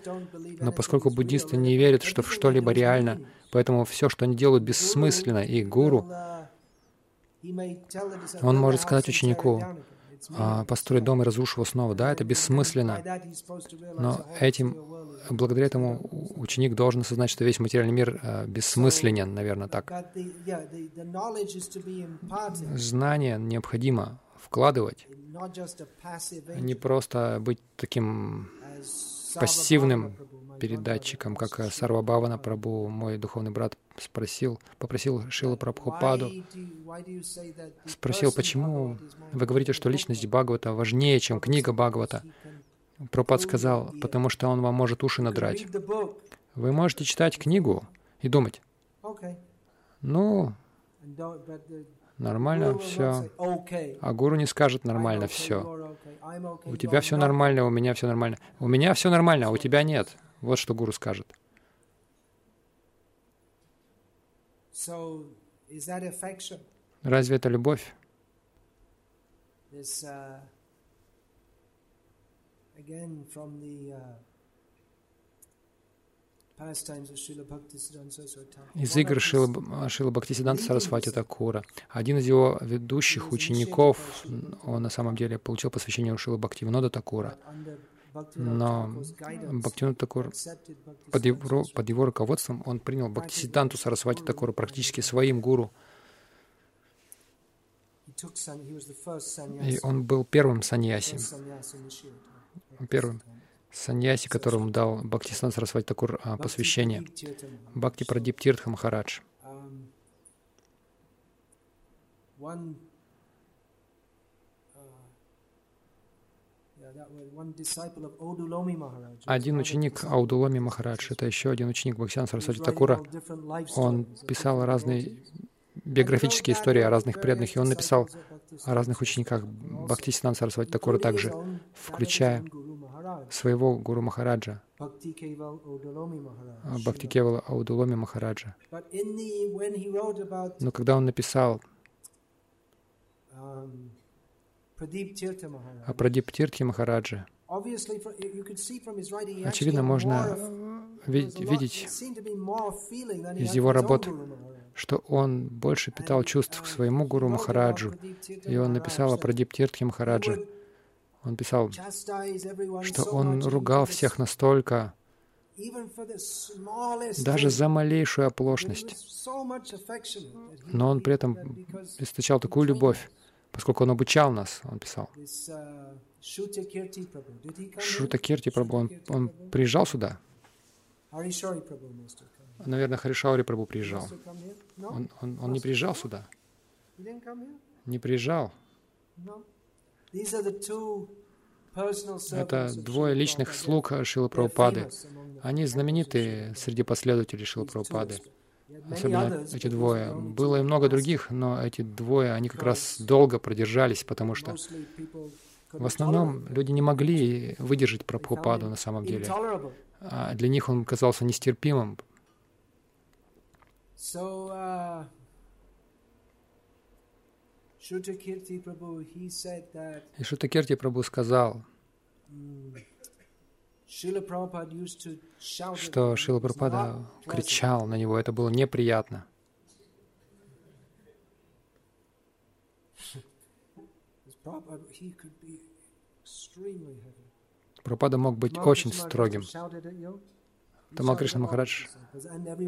Но поскольку буддисты не верят, что в что-либо реально, поэтому все, что они делают, бессмысленно, и гуру, он может сказать ученику, построить дом и разрушить его снова. Да, это бессмысленно. Но этим, благодаря этому ученик должен осознать, что весь материальный мир а, бессмысленен, наверное, так. Знание необходимо вкладывать, не просто быть таким пассивным передатчиком, как Сарвабхавана Прабhu, мой духовный брат, спросил, попросил Шила Прабхупаду, спросил, почему вы говорите, что личность Бхагавата важнее, чем книга Бхагавата? Прабхупад сказал, потому что он вам может уши надрать. Вы можете читать книгу и думать, ну, нормально все. А гуру не скажет нормально все. У тебя все нормально, у меня все нормально. У меня все нормально, а у тебя нет. Вот что гуру скажет. Разве это любовь? Из игр Шила, Шила Бхактисиданта Сарасвати Такура. Один из его ведущих учеников, он на самом деле получил посвящение у Шила Бхактивинода Такура. Но Бхактивинод Такур под его, под его руководством он принял Бхактисиданту Сарасвати Такура практически своим гуру. И он был первым саньяси, первым саньяси, которому дал Бхактисан Сарасвати Такур а, посвящение. Бхакти Прадип Тиртха Махарадж. Один ученик Аудуломи Махарадж, это еще один ученик Бхактисана Сарасвати Такура, он писал разные биографические истории о разных преданных, и он написал о разных учениках Бхактисинан Сарасвати Такура также, включая своего Гуру Махараджа, Бхакти Кевала Аудуломи Махараджа. Но когда он написал о Прадип Махараджа, очевидно, можно видеть из его работ что он больше питал чувств к своему гуру Махараджу. И он написал о Прадиптиртхе Махараджа. Он писал, что он ругал всех настолько, даже за малейшую оплошность. Но он при этом источал такую любовь, поскольку он обучал нас, он писал. Шута Кирти Прабhu, он, он приезжал сюда? Наверное, Харишаури Прабу приезжал. Он, он, он не приезжал сюда. Не приезжал. Это двое личных слуг Шила Прабхупады. Они знаменитые среди последователей Шила Прабхупады. Особенно эти двое. Было и много других, но эти двое, они как раз долго продержались, потому что в основном люди не могли выдержать Прабхупаду на самом деле. А для них он казался нестерпимым, So, uh, Шутакирти Прабhu, he said that, И Шутакирти Прабhu сказал, что Шила Прабхупада кричал на него, это было неприятно. Прабхупада мог быть очень строгим. Тамал Кришна Махарадж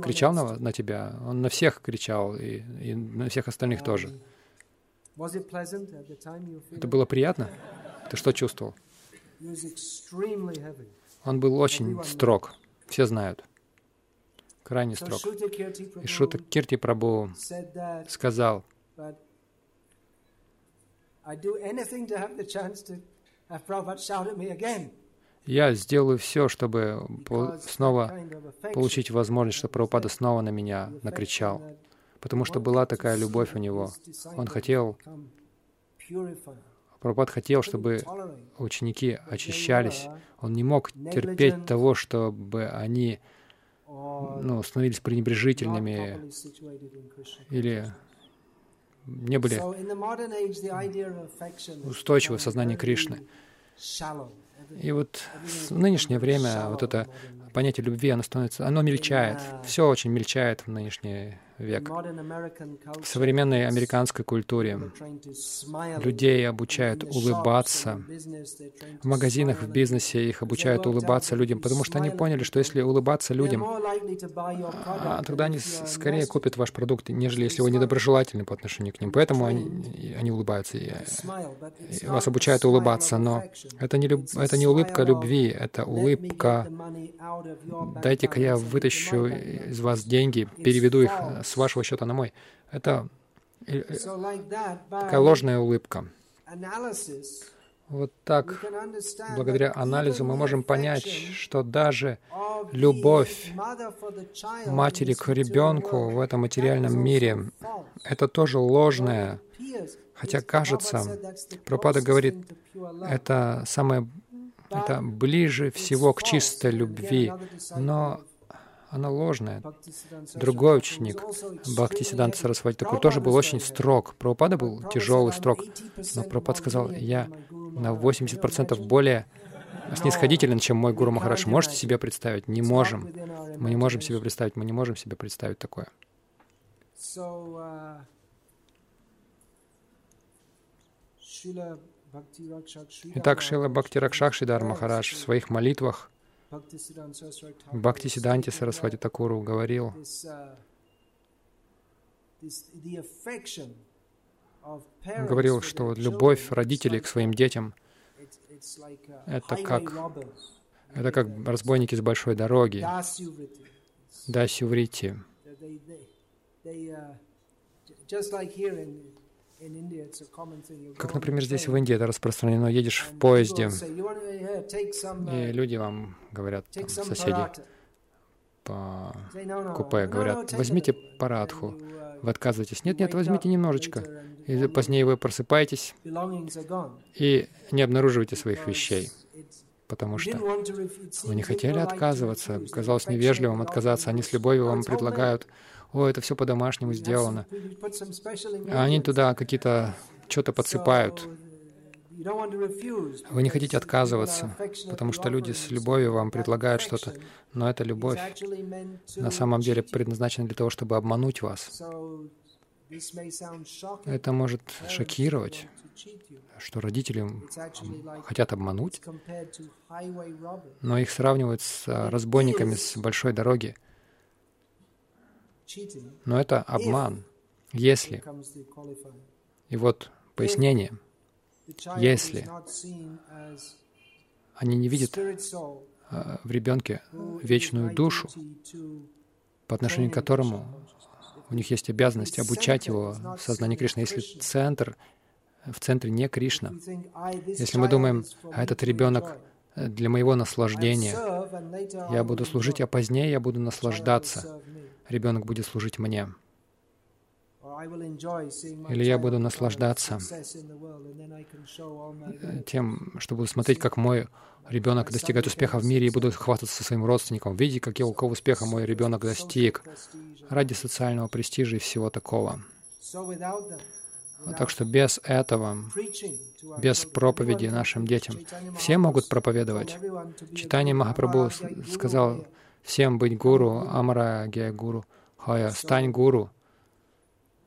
кричал на, на тебя, он на всех кричал, и, и на всех остальных тоже. Это было приятно? Ты что чувствовал? Он был очень строг, все знают, крайне строг. И Шута Кирти Прабhu сказал. Я сделаю все, чтобы снова получить возможность, чтобы Прабхупада снова на меня накричал. Потому что была такая любовь у него. Он хотел, Прабхупад хотел, чтобы ученики очищались. Он не мог терпеть того, чтобы они ну, становились пренебрежительными или не были устойчивы в сознании Кришны. И вот в нынешнее время вот это понятие любви, оно становится, оно мельчает. Все очень мельчает в нынешнее век. В современной американской культуре людей обучают улыбаться. В магазинах, в бизнесе их обучают улыбаться людям, потому что они поняли, что если улыбаться людям, а, тогда они скорее купят ваш продукт, нежели если вы недоброжелательны по отношению к ним. Поэтому они, они улыбаются. И вас обучают улыбаться, но это не, люб... это не улыбка любви, это улыбка «дайте-ка я вытащу из вас деньги, переведу их с вашего счета на мой. Это э, э, такая ложная улыбка. Вот так, благодаря анализу, мы можем понять, что даже любовь матери к ребенку в этом материальном мире — это тоже ложная. Хотя кажется, Пропада говорит, это самое это ближе всего к чистой любви. Но она ложная. Другой ученик, Бхакти Сиданта Сарасвати такой, тоже был очень строг. Прабхупада был тяжелый, строг. Но Прабхупад сказал, я на 80% более снисходителен, чем мой Гуру Махарадж. Можете себе представить? Не можем. Мы не можем себе представить, мы не можем себе представить такое. Итак, Шила Бхакти Ракшакшидар Махарадж в своих молитвах Бхакти Сиданти Сарасвати Такуру говорил, говорил, что любовь родителей к своим детям — это как, это как разбойники с большой дороги, Дасюврити. Как, например, здесь в Индии это распространено. Едешь в поезде, и люди вам говорят, там, соседи по купе, говорят, возьмите парадху. Вы отказываетесь. Нет, нет, возьмите немножечко. И позднее вы просыпаетесь и не обнаруживаете своих вещей, потому что вы не хотели отказываться. Казалось невежливым отказаться. Они с любовью вам предлагают о, это все по-домашнему сделано. А они туда какие-то что-то подсыпают. Вы не хотите отказываться, потому что люди с любовью вам предлагают что-то, но эта любовь на самом деле предназначена для того, чтобы обмануть вас. Это может шокировать, что родители хотят обмануть, но их сравнивают с разбойниками с большой дороги. Но это обман. Если, и вот пояснение, если они не видят а, в ребенке вечную душу, по отношению к которому у них есть обязанность обучать его в сознании Кришны. Если центр, в центре не Кришна, если мы думаем, а этот ребенок для моего наслаждения, я буду служить, а позднее я буду наслаждаться, ребенок будет служить мне. Или я буду наслаждаться тем, что буду смотреть, как мой ребенок достигает успеха в мире и буду хвастаться своим родственникам. Видите, какого успеха мой ребенок достиг ради социального престижа и всего такого. Так что без этого, без проповеди нашим детям, все могут проповедовать. Читание Махапрабху сказал, всем быть гуру, амара гея гуру, хая, стань гуру.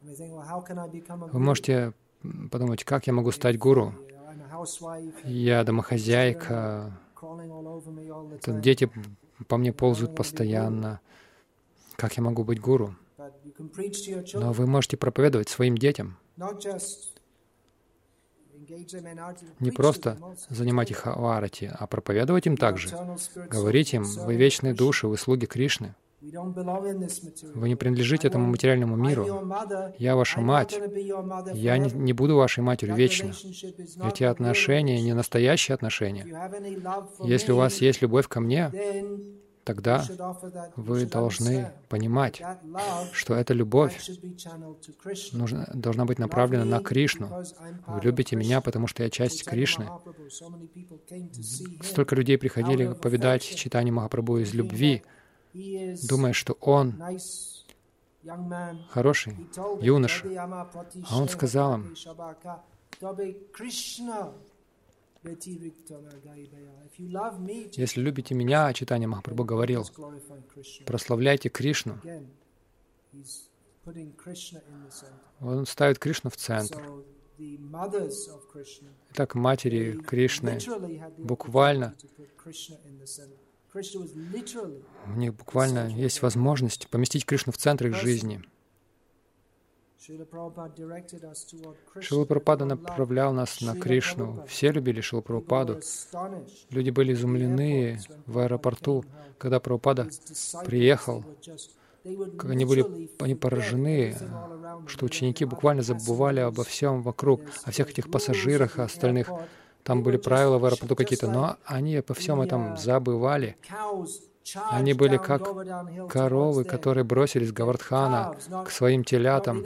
Вы можете подумать, как я могу стать гуру? Я домохозяйка, тут дети по мне ползают постоянно. Как я могу быть гуру? Но вы можете проповедовать своим детям не просто занимать их аварати, а проповедовать им также, говорить им, вы вечные души, вы слуги Кришны. Вы не принадлежите этому материальному миру. Я ваша мать. Я не, не буду вашей матерью вечно. Эти отношения не настоящие отношения. Если у вас есть любовь ко мне, тогда вы должны понимать, что эта любовь нужна, должна быть направлена на Кришну. Вы любите меня, потому что я часть Кришны. Столько людей приходили повидать читание Махапрабху из любви, думая, что он хороший юноша. А он сказал им, если любите меня, читание Махапрабху говорил, прославляйте Кришну. Он ставит Кришну в центр. Итак, матери Кришны буквально у них буквально есть возможность поместить Кришну в центр их жизни. Шила Прабхупада направлял нас на Кришну. Все любили Шила Прабхупаду. Люди были изумлены в аэропорту, когда Прабхупада приехал. Они были они поражены, что ученики буквально забывали обо всем вокруг, о всех этих пассажирах и остальных. Там были правила в аэропорту какие-то, но они по всем этом забывали. Они были как коровы, которые бросились Гавардхана к своим телятам.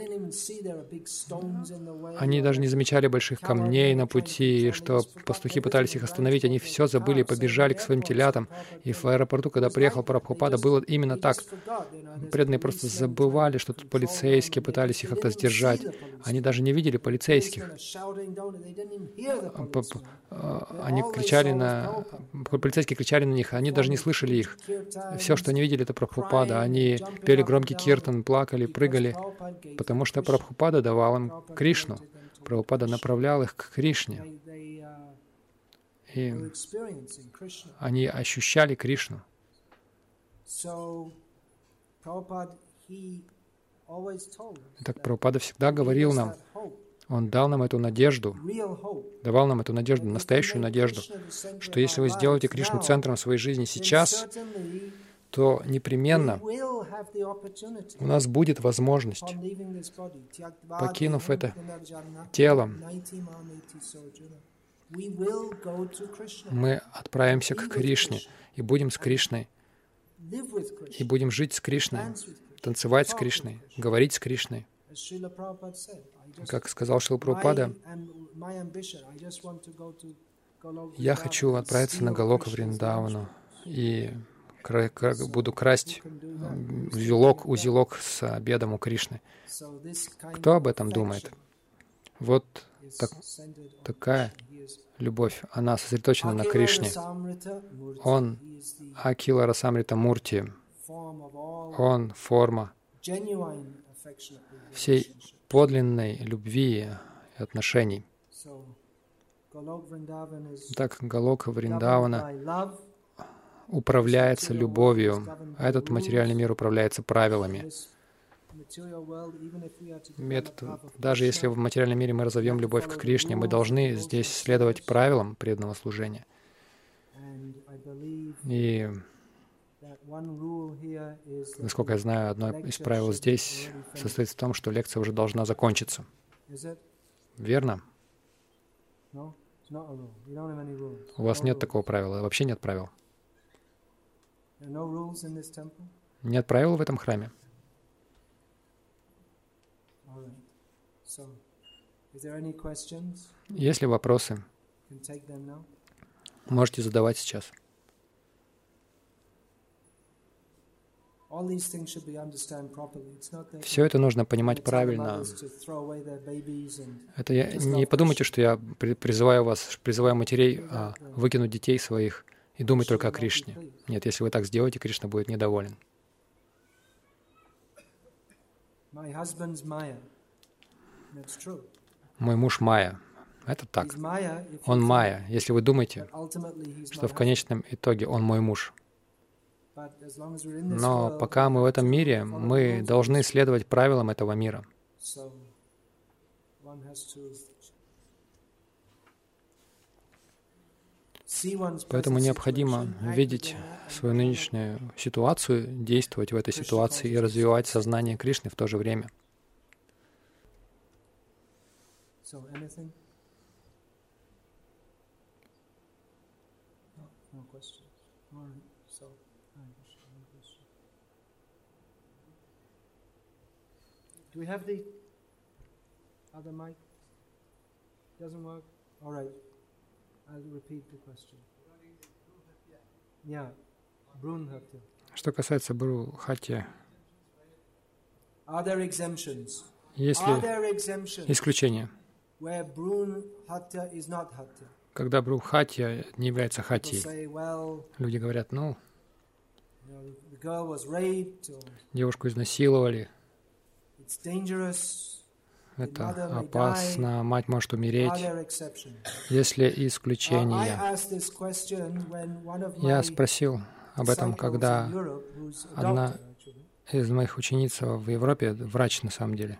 Они даже не замечали больших камней на пути, что пастухи пытались их остановить. Они все забыли и побежали к своим телятам. И в аэропорту, когда приехал Прабхупада, было именно так. Преданные просто забывали, что тут полицейские пытались их как-то сдержать. Они даже не видели полицейских. А, они кричали на... Полицейские кричали на них, они даже не слышали их. Все, что они видели, это Прабхупада. Они пели громкий киртан, плакали, прыгали, потому что Прабхупада давал им Кришну. Прабхупада направлял их к Кришне. И они ощущали Кришну. Так Прабхупада всегда говорил нам, он дал нам эту надежду, давал нам эту надежду, настоящую надежду, что если вы сделаете Кришну центром своей жизни сейчас, то непременно у нас будет возможность, покинув это тело, мы отправимся к Кришне и будем с Кришной, и будем жить с Кришной, танцевать с Кришной, говорить с Кришной. Как сказал Шилпрупада, я хочу отправиться на Галока Вриндавану и буду красть узелок, узелок с обедом у Кришны. Кто об этом думает? Вот так, такая любовь, она сосредоточена на Кришне. Он Акила Расамрита Мурти. Он форма всей подлинной любви и отношений. Так Галока Вриндавана управляется любовью, а этот материальный мир управляется правилами. Метод, даже если в материальном мире мы разовьем любовь к Кришне, мы должны здесь следовать правилам преданного служения. И Насколько я знаю, одно из правил здесь состоит в том, что лекция уже должна закончиться. Верно? У вас нет такого правила, вообще нет правил. Нет правил в этом храме. Есть ли вопросы? Можете задавать сейчас. Все это нужно понимать правильно. Это я, не подумайте, что я призываю вас, призываю матерей а, выкинуть детей своих и думать только о Кришне. Нет, если вы так сделаете, Кришна будет недоволен. Мой муж Майя. Это так. Он Майя. Если вы думаете, что в конечном итоге он мой муж — но пока мы в этом мире, мы должны следовать правилам этого мира. Поэтому необходимо видеть свою нынешнюю ситуацию, действовать в этой ситуации и развивать сознание Кришны в то же время. All right. Do we have the other mic? Doesn't work? All right. I'll repeat the question. Yeah, Brunhatya. Что касается Брухатья, есть ли исключения, когда Брухатья не является хатьей? Люди говорят, ну, девушку изнасиловали, это опасно, мать может умереть. Есть ли исключения? Я спросил об этом, когда одна из моих учениц в Европе, врач на самом деле,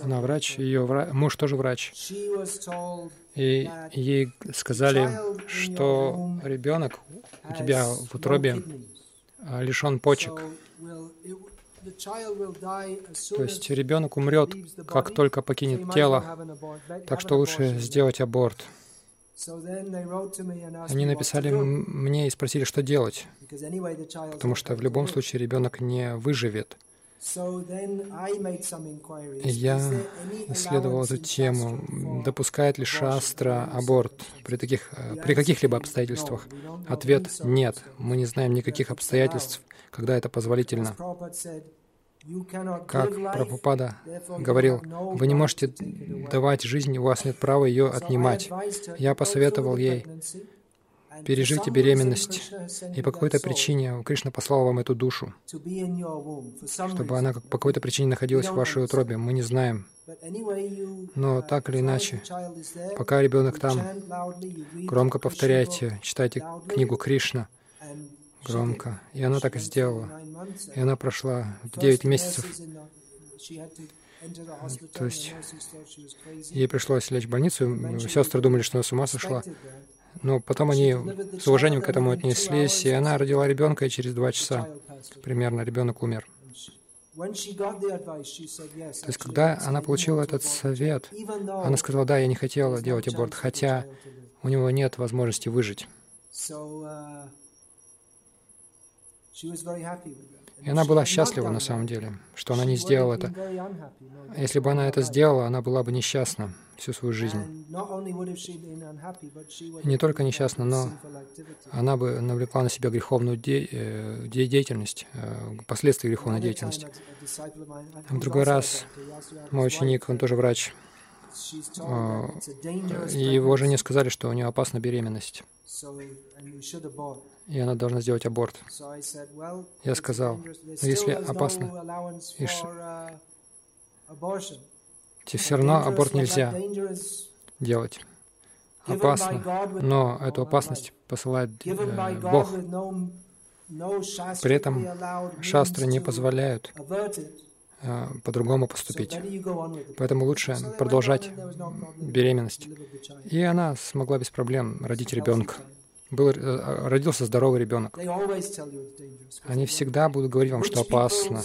она врач, ее вра... муж тоже врач. И ей сказали, что ребенок у тебя в утробе а, лишен почек. То есть ребенок умрет, как только покинет тело, так что лучше сделать аборт. Они написали мне и спросили, что делать, потому что в любом случае ребенок не выживет. Я исследовал эту тему. Допускает ли шастра аборт при, таких, э, при каких-либо обстоятельствах? Ответ — нет. Мы не знаем никаких обстоятельств, когда это позволительно. Как Прабхупада говорил, вы не можете давать жизнь, у вас нет права ее отнимать. Я посоветовал ей пережите беременность, и по какой-то причине Кришна послал вам эту душу, чтобы она по какой-то причине находилась в вашей утробе. Мы не знаем. Но так или иначе, пока ребенок там, громко повторяйте, читайте книгу Кришна громко. И она так и сделала. И она прошла 9 месяцев. То есть ей пришлось лечь в больницу. Сестры думали, что она с ума сошла. Но потом они с уважением к этому отнеслись, и она родила ребенка, и через два часа примерно ребенок умер. То есть, когда она получила этот совет, она сказала, да, я не хотела делать аборт, хотя у него нет возможности выжить. И она была счастлива на самом деле, что она не сделала это. Если бы она это сделала, она была бы несчастна всю свою жизнь. И не только несчастна, но она бы навлекла на себя греховную де э, де деятельность, э, последствия греховной деятельности. В другой раз мой ученик, он тоже врач, э, его жене сказали, что у нее опасна беременность и она должна сделать аборт. Я сказал, если опасно, и все равно аборт нельзя делать. Опасно, но эту опасность посылает э, Бог. При этом шастры не позволяют э, по-другому поступить. Поэтому лучше продолжать беременность. И она смогла без проблем родить ребенка был, э, родился здоровый ребенок. Они всегда будут говорить вам, что опасно.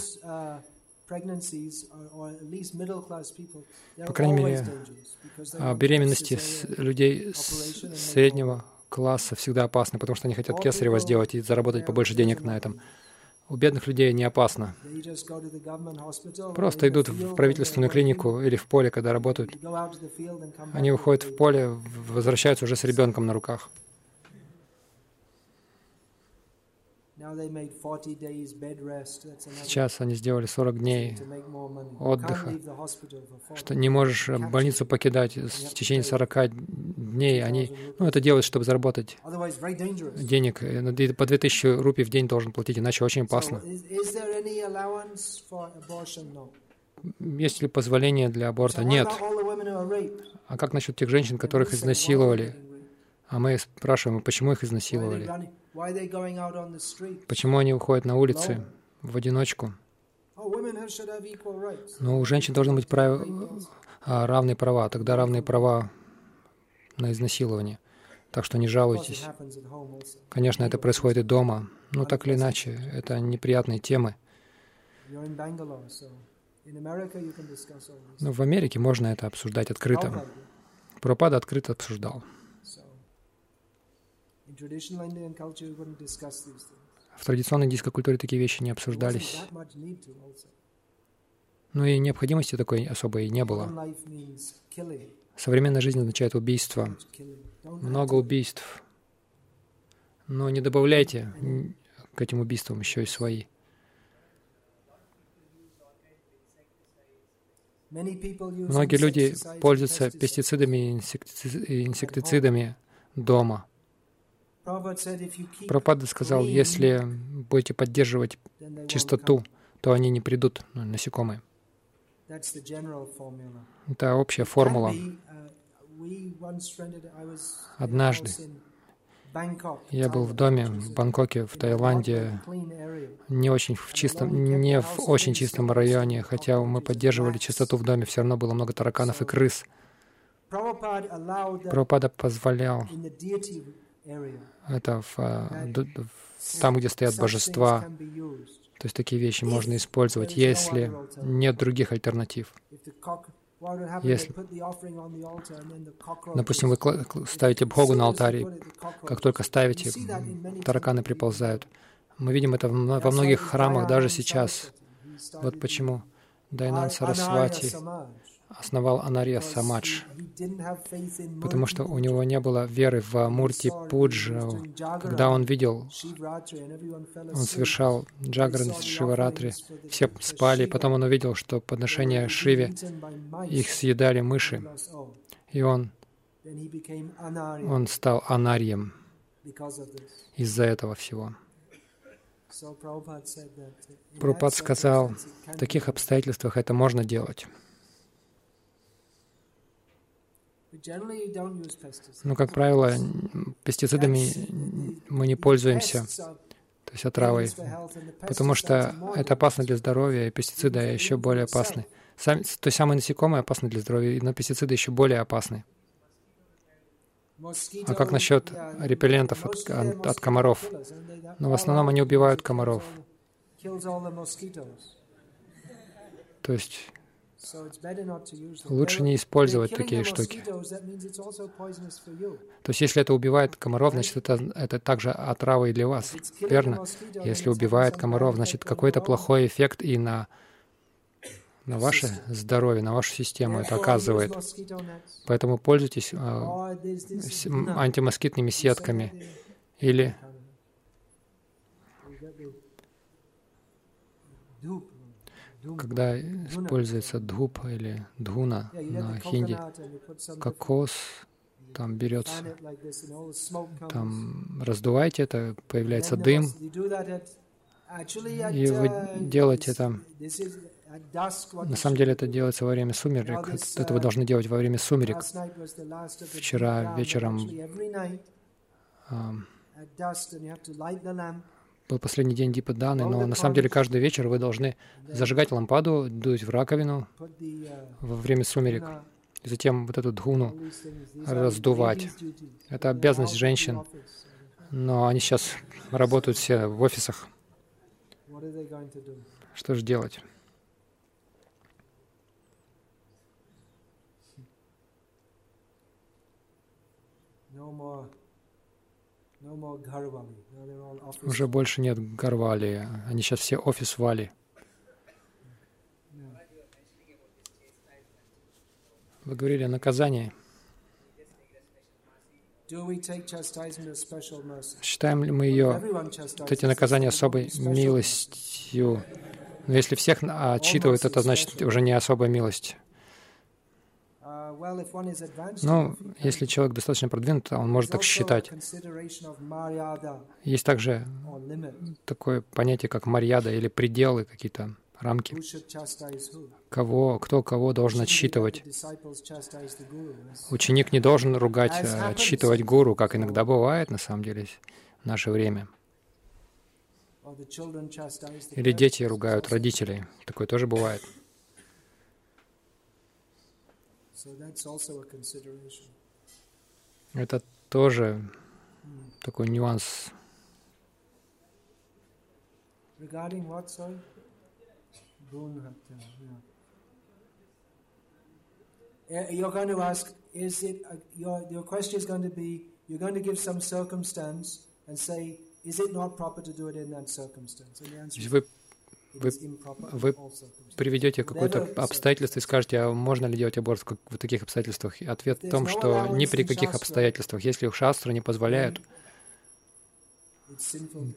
По крайней мере, а, беременности людей среднего класса всегда опасны, потому что они хотят кесарево сделать и заработать побольше денег на этом. У бедных людей не опасно. Просто идут в правительственную клинику или в поле, когда работают. Они уходят в поле, возвращаются уже с ребенком на руках. Сейчас они сделали 40 дней отдыха, что не можешь больницу покидать в течение 40 дней. Они, ну, это делают, чтобы заработать денег. Э, по 2000 рупий в день должен платить, иначе очень опасно. Есть ли позволение для аборта? Нет. А как насчет тех женщин, которых изнасиловали? А мы спрашиваем, почему их изнасиловали? Почему они выходят на улицы в одиночку? Oh, Но у женщин должны быть прав... А, равные права, тогда равные права на изнасилование. Так что не жалуйтесь. Конечно, это происходит и дома, но так или иначе, это неприятные темы. Но в Америке можно это обсуждать открыто. Пропада открыто обсуждал. В традиционной индийской культуре такие вещи не обсуждались. Ну и необходимости такой особой не было. Современная жизнь означает убийство. Много убийств. Но не добавляйте к этим убийствам еще и свои. Многие люди пользуются пестицидами и инсектицидами дома. Пропада сказал, если будете поддерживать чистоту, то они не придут, ну, насекомые. Это общая формула. Однажды. я был в доме в Бангкоке, в Таиланде, не очень в чистом, не в очень чистом районе, хотя мы поддерживали чистоту в доме, все равно было много тараканов и крыс. Прабхупада позволял это в, э, там, где стоят божества. То есть такие вещи можно использовать, если нет других альтернатив. Если, допустим, вы ставите Богу на алтарь, как только ставите, тараканы приползают. Мы видим это во многих храмах даже сейчас. Вот почему Дайнан Сарасвати основал Анарья Самадж, потому что у него не было веры в Мурти Пуджу. Когда он видел, он совершал Джагран Шиваратри, все спали, потом он увидел, что подношение Шиве их съедали мыши, и он, он стал Анарьем из-за этого всего. Прабхупад сказал, в таких обстоятельствах это можно делать. Но, ну, как правило, пестицидами мы не пользуемся, то есть отравой, потому что это опасно для здоровья, и пестициды еще более опасны. Сами, то есть самые насекомые опасны для здоровья, но пестициды еще более опасны. А как насчет репеллентов от, от, от комаров? Но в основном они убивают комаров. То есть Лучше не использовать такие штуки. То есть, если это убивает комаров, значит, это, это также отрава и для вас, верно? Если убивает комаров, значит, какой-то плохой эффект и на, на ваше здоровье, на вашу систему это оказывает. Поэтому пользуйтесь э, антимоскитными сетками. или когда используется дхуп или дхуна на хинди, кокос, там берется, там раздуваете это, появляется дым, и вы делаете это, на самом деле это делается во время сумерек, это вы должны делать во время сумерек. Вчера вечером был последний день Дипа Даны, но на самом деле каждый вечер вы должны зажигать лампаду, дуть в раковину во время сумерек, и затем вот эту дхуну раздувать. Это обязанность женщин, но они сейчас работают все в офисах. Что же делать? No more уже больше нет Гарвали. Они сейчас все офис Вали. Вы говорили о наказании. Считаем ли мы ее, вот эти наказания особой милостью? Но если всех отчитывают, это значит уже не особая милость. Но если человек достаточно продвинут, он может так считать. Есть также такое понятие, как марьяда или пределы какие-то, рамки. Кого, кто кого должен отсчитывать. Ученик не должен ругать, а отсчитывать гуру, как иногда бывает на самом деле в наше время. Или дети ругают родителей. Такое тоже бывает. Это тоже такой нюанс. Regarding what, sorry? You're going to ask, is it, uh, your, your question is going to be, you're going to give some circumstance and say, is it not proper to do it in that circumstance? And the answer is, вы, вы приведете какое-то обстоятельство и скажете, а можно ли делать аборт в таких обстоятельствах? Ответ в том, что ни при каких обстоятельствах. Если их шастры не позволяют,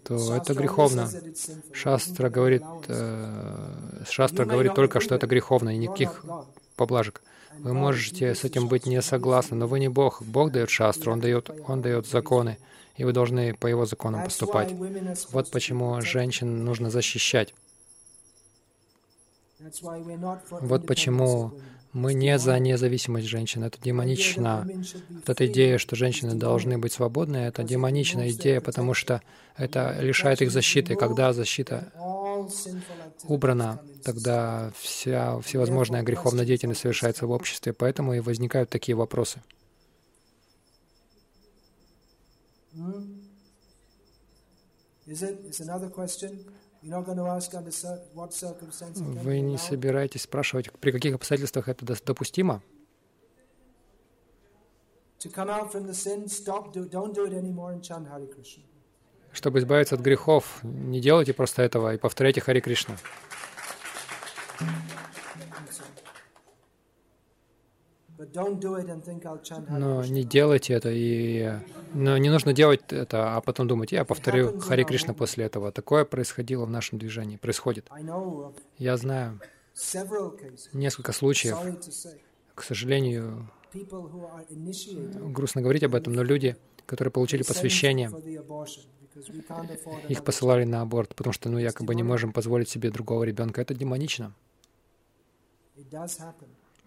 то это греховно. Шастра говорит, э, Шастра говорит только, что это греховно, и никаких поблажек. Вы можете с этим быть не согласны, но вы не Бог. Бог дает шастру, Он дает, Он дает законы, и вы должны по Его законам поступать. Вот почему женщин нужно защищать. Вот почему мы не за независимость женщин. Это демонично. Вот эта идея, что женщины должны быть свободны, это демоничная идея, потому что это лишает их защиты. Когда защита убрана, тогда вся всевозможная греховная деятельность совершается в обществе. Поэтому и возникают такие вопросы. Вы не собираетесь спрашивать, при каких обстоятельствах это допустимо? Чтобы избавиться от грехов, не делайте просто этого и повторяйте Хари Кришна. Но не делайте это, и но не нужно делать это, а потом думать, я повторю Хари Кришна после этого. Такое происходило в нашем движении, происходит. Я знаю несколько случаев, к сожалению, грустно говорить об этом, но люди, которые получили посвящение, их посылали на аборт, потому что, ну, якобы не можем позволить себе другого ребенка. Это демонично.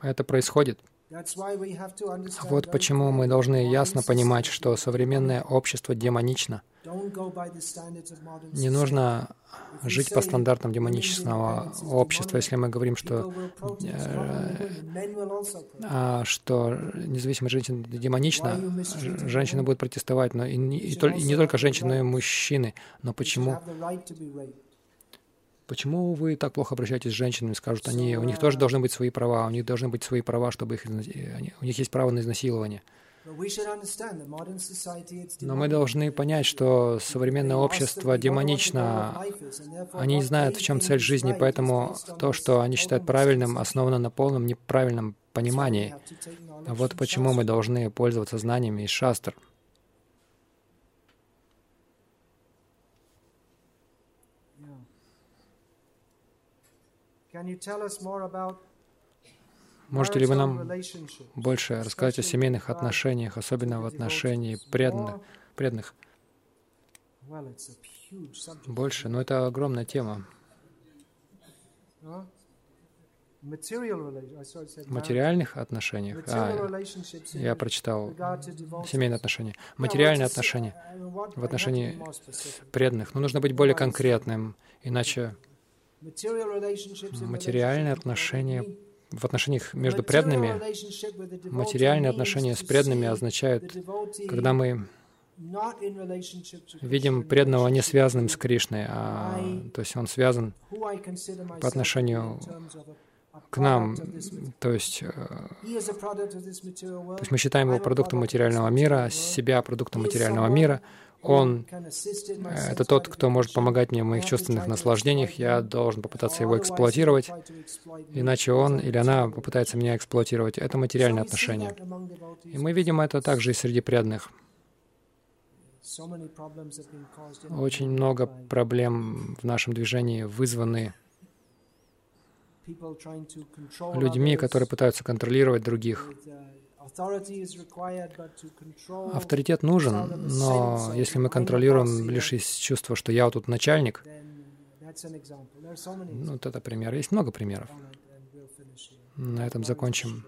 Это происходит. Вот почему мы должны ясно понимать, что современное общество демонично. Не нужно жить по стандартам демонического общества, если мы говорим, что, э, а, что независимая женщина демонична, женщины будут протестовать, но и не, и, и не только женщины, но и мужчины. Но почему Почему вы так плохо обращаетесь с женщинами? Скажут они, у них тоже должны быть свои права, у них должны быть свои права, чтобы их, у них есть право на изнасилование. Но мы должны понять, что современное общество демонично. Они не знают, в чем цель жизни, поэтому то, что они считают правильным, основано на полном неправильном понимании. Вот почему мы должны пользоваться знаниями из шастр. Можете ли вы нам больше рассказать о семейных отношениях, особенно в отношении преданных? преданных? Больше, но это огромная тема. Материальных отношениях. А, я прочитал семейные отношения. Материальные отношения в отношении преданных. Но ну, нужно быть более конкретным, иначе материальные отношения в отношениях между преданными, материальные отношения с преданными означают, когда мы видим преданного не связанным с Кришной, а то есть он связан по отношению к нам, то есть, э, то есть мы считаем его продуктом материального мира, себя продуктом материального мира, он — это тот, кто может помогать мне в моих чувственных наслаждениях. Я должен попытаться его эксплуатировать, иначе он или она попытается меня эксплуатировать. Это материальные отношения. И мы видим это также и среди преданных. Очень много проблем в нашем движении вызваны людьми, которые пытаются контролировать других. Авторитет нужен, но если мы контролируем лишь из чувства, что я вот тут начальник, ну, вот это пример. Есть много примеров. На этом закончим.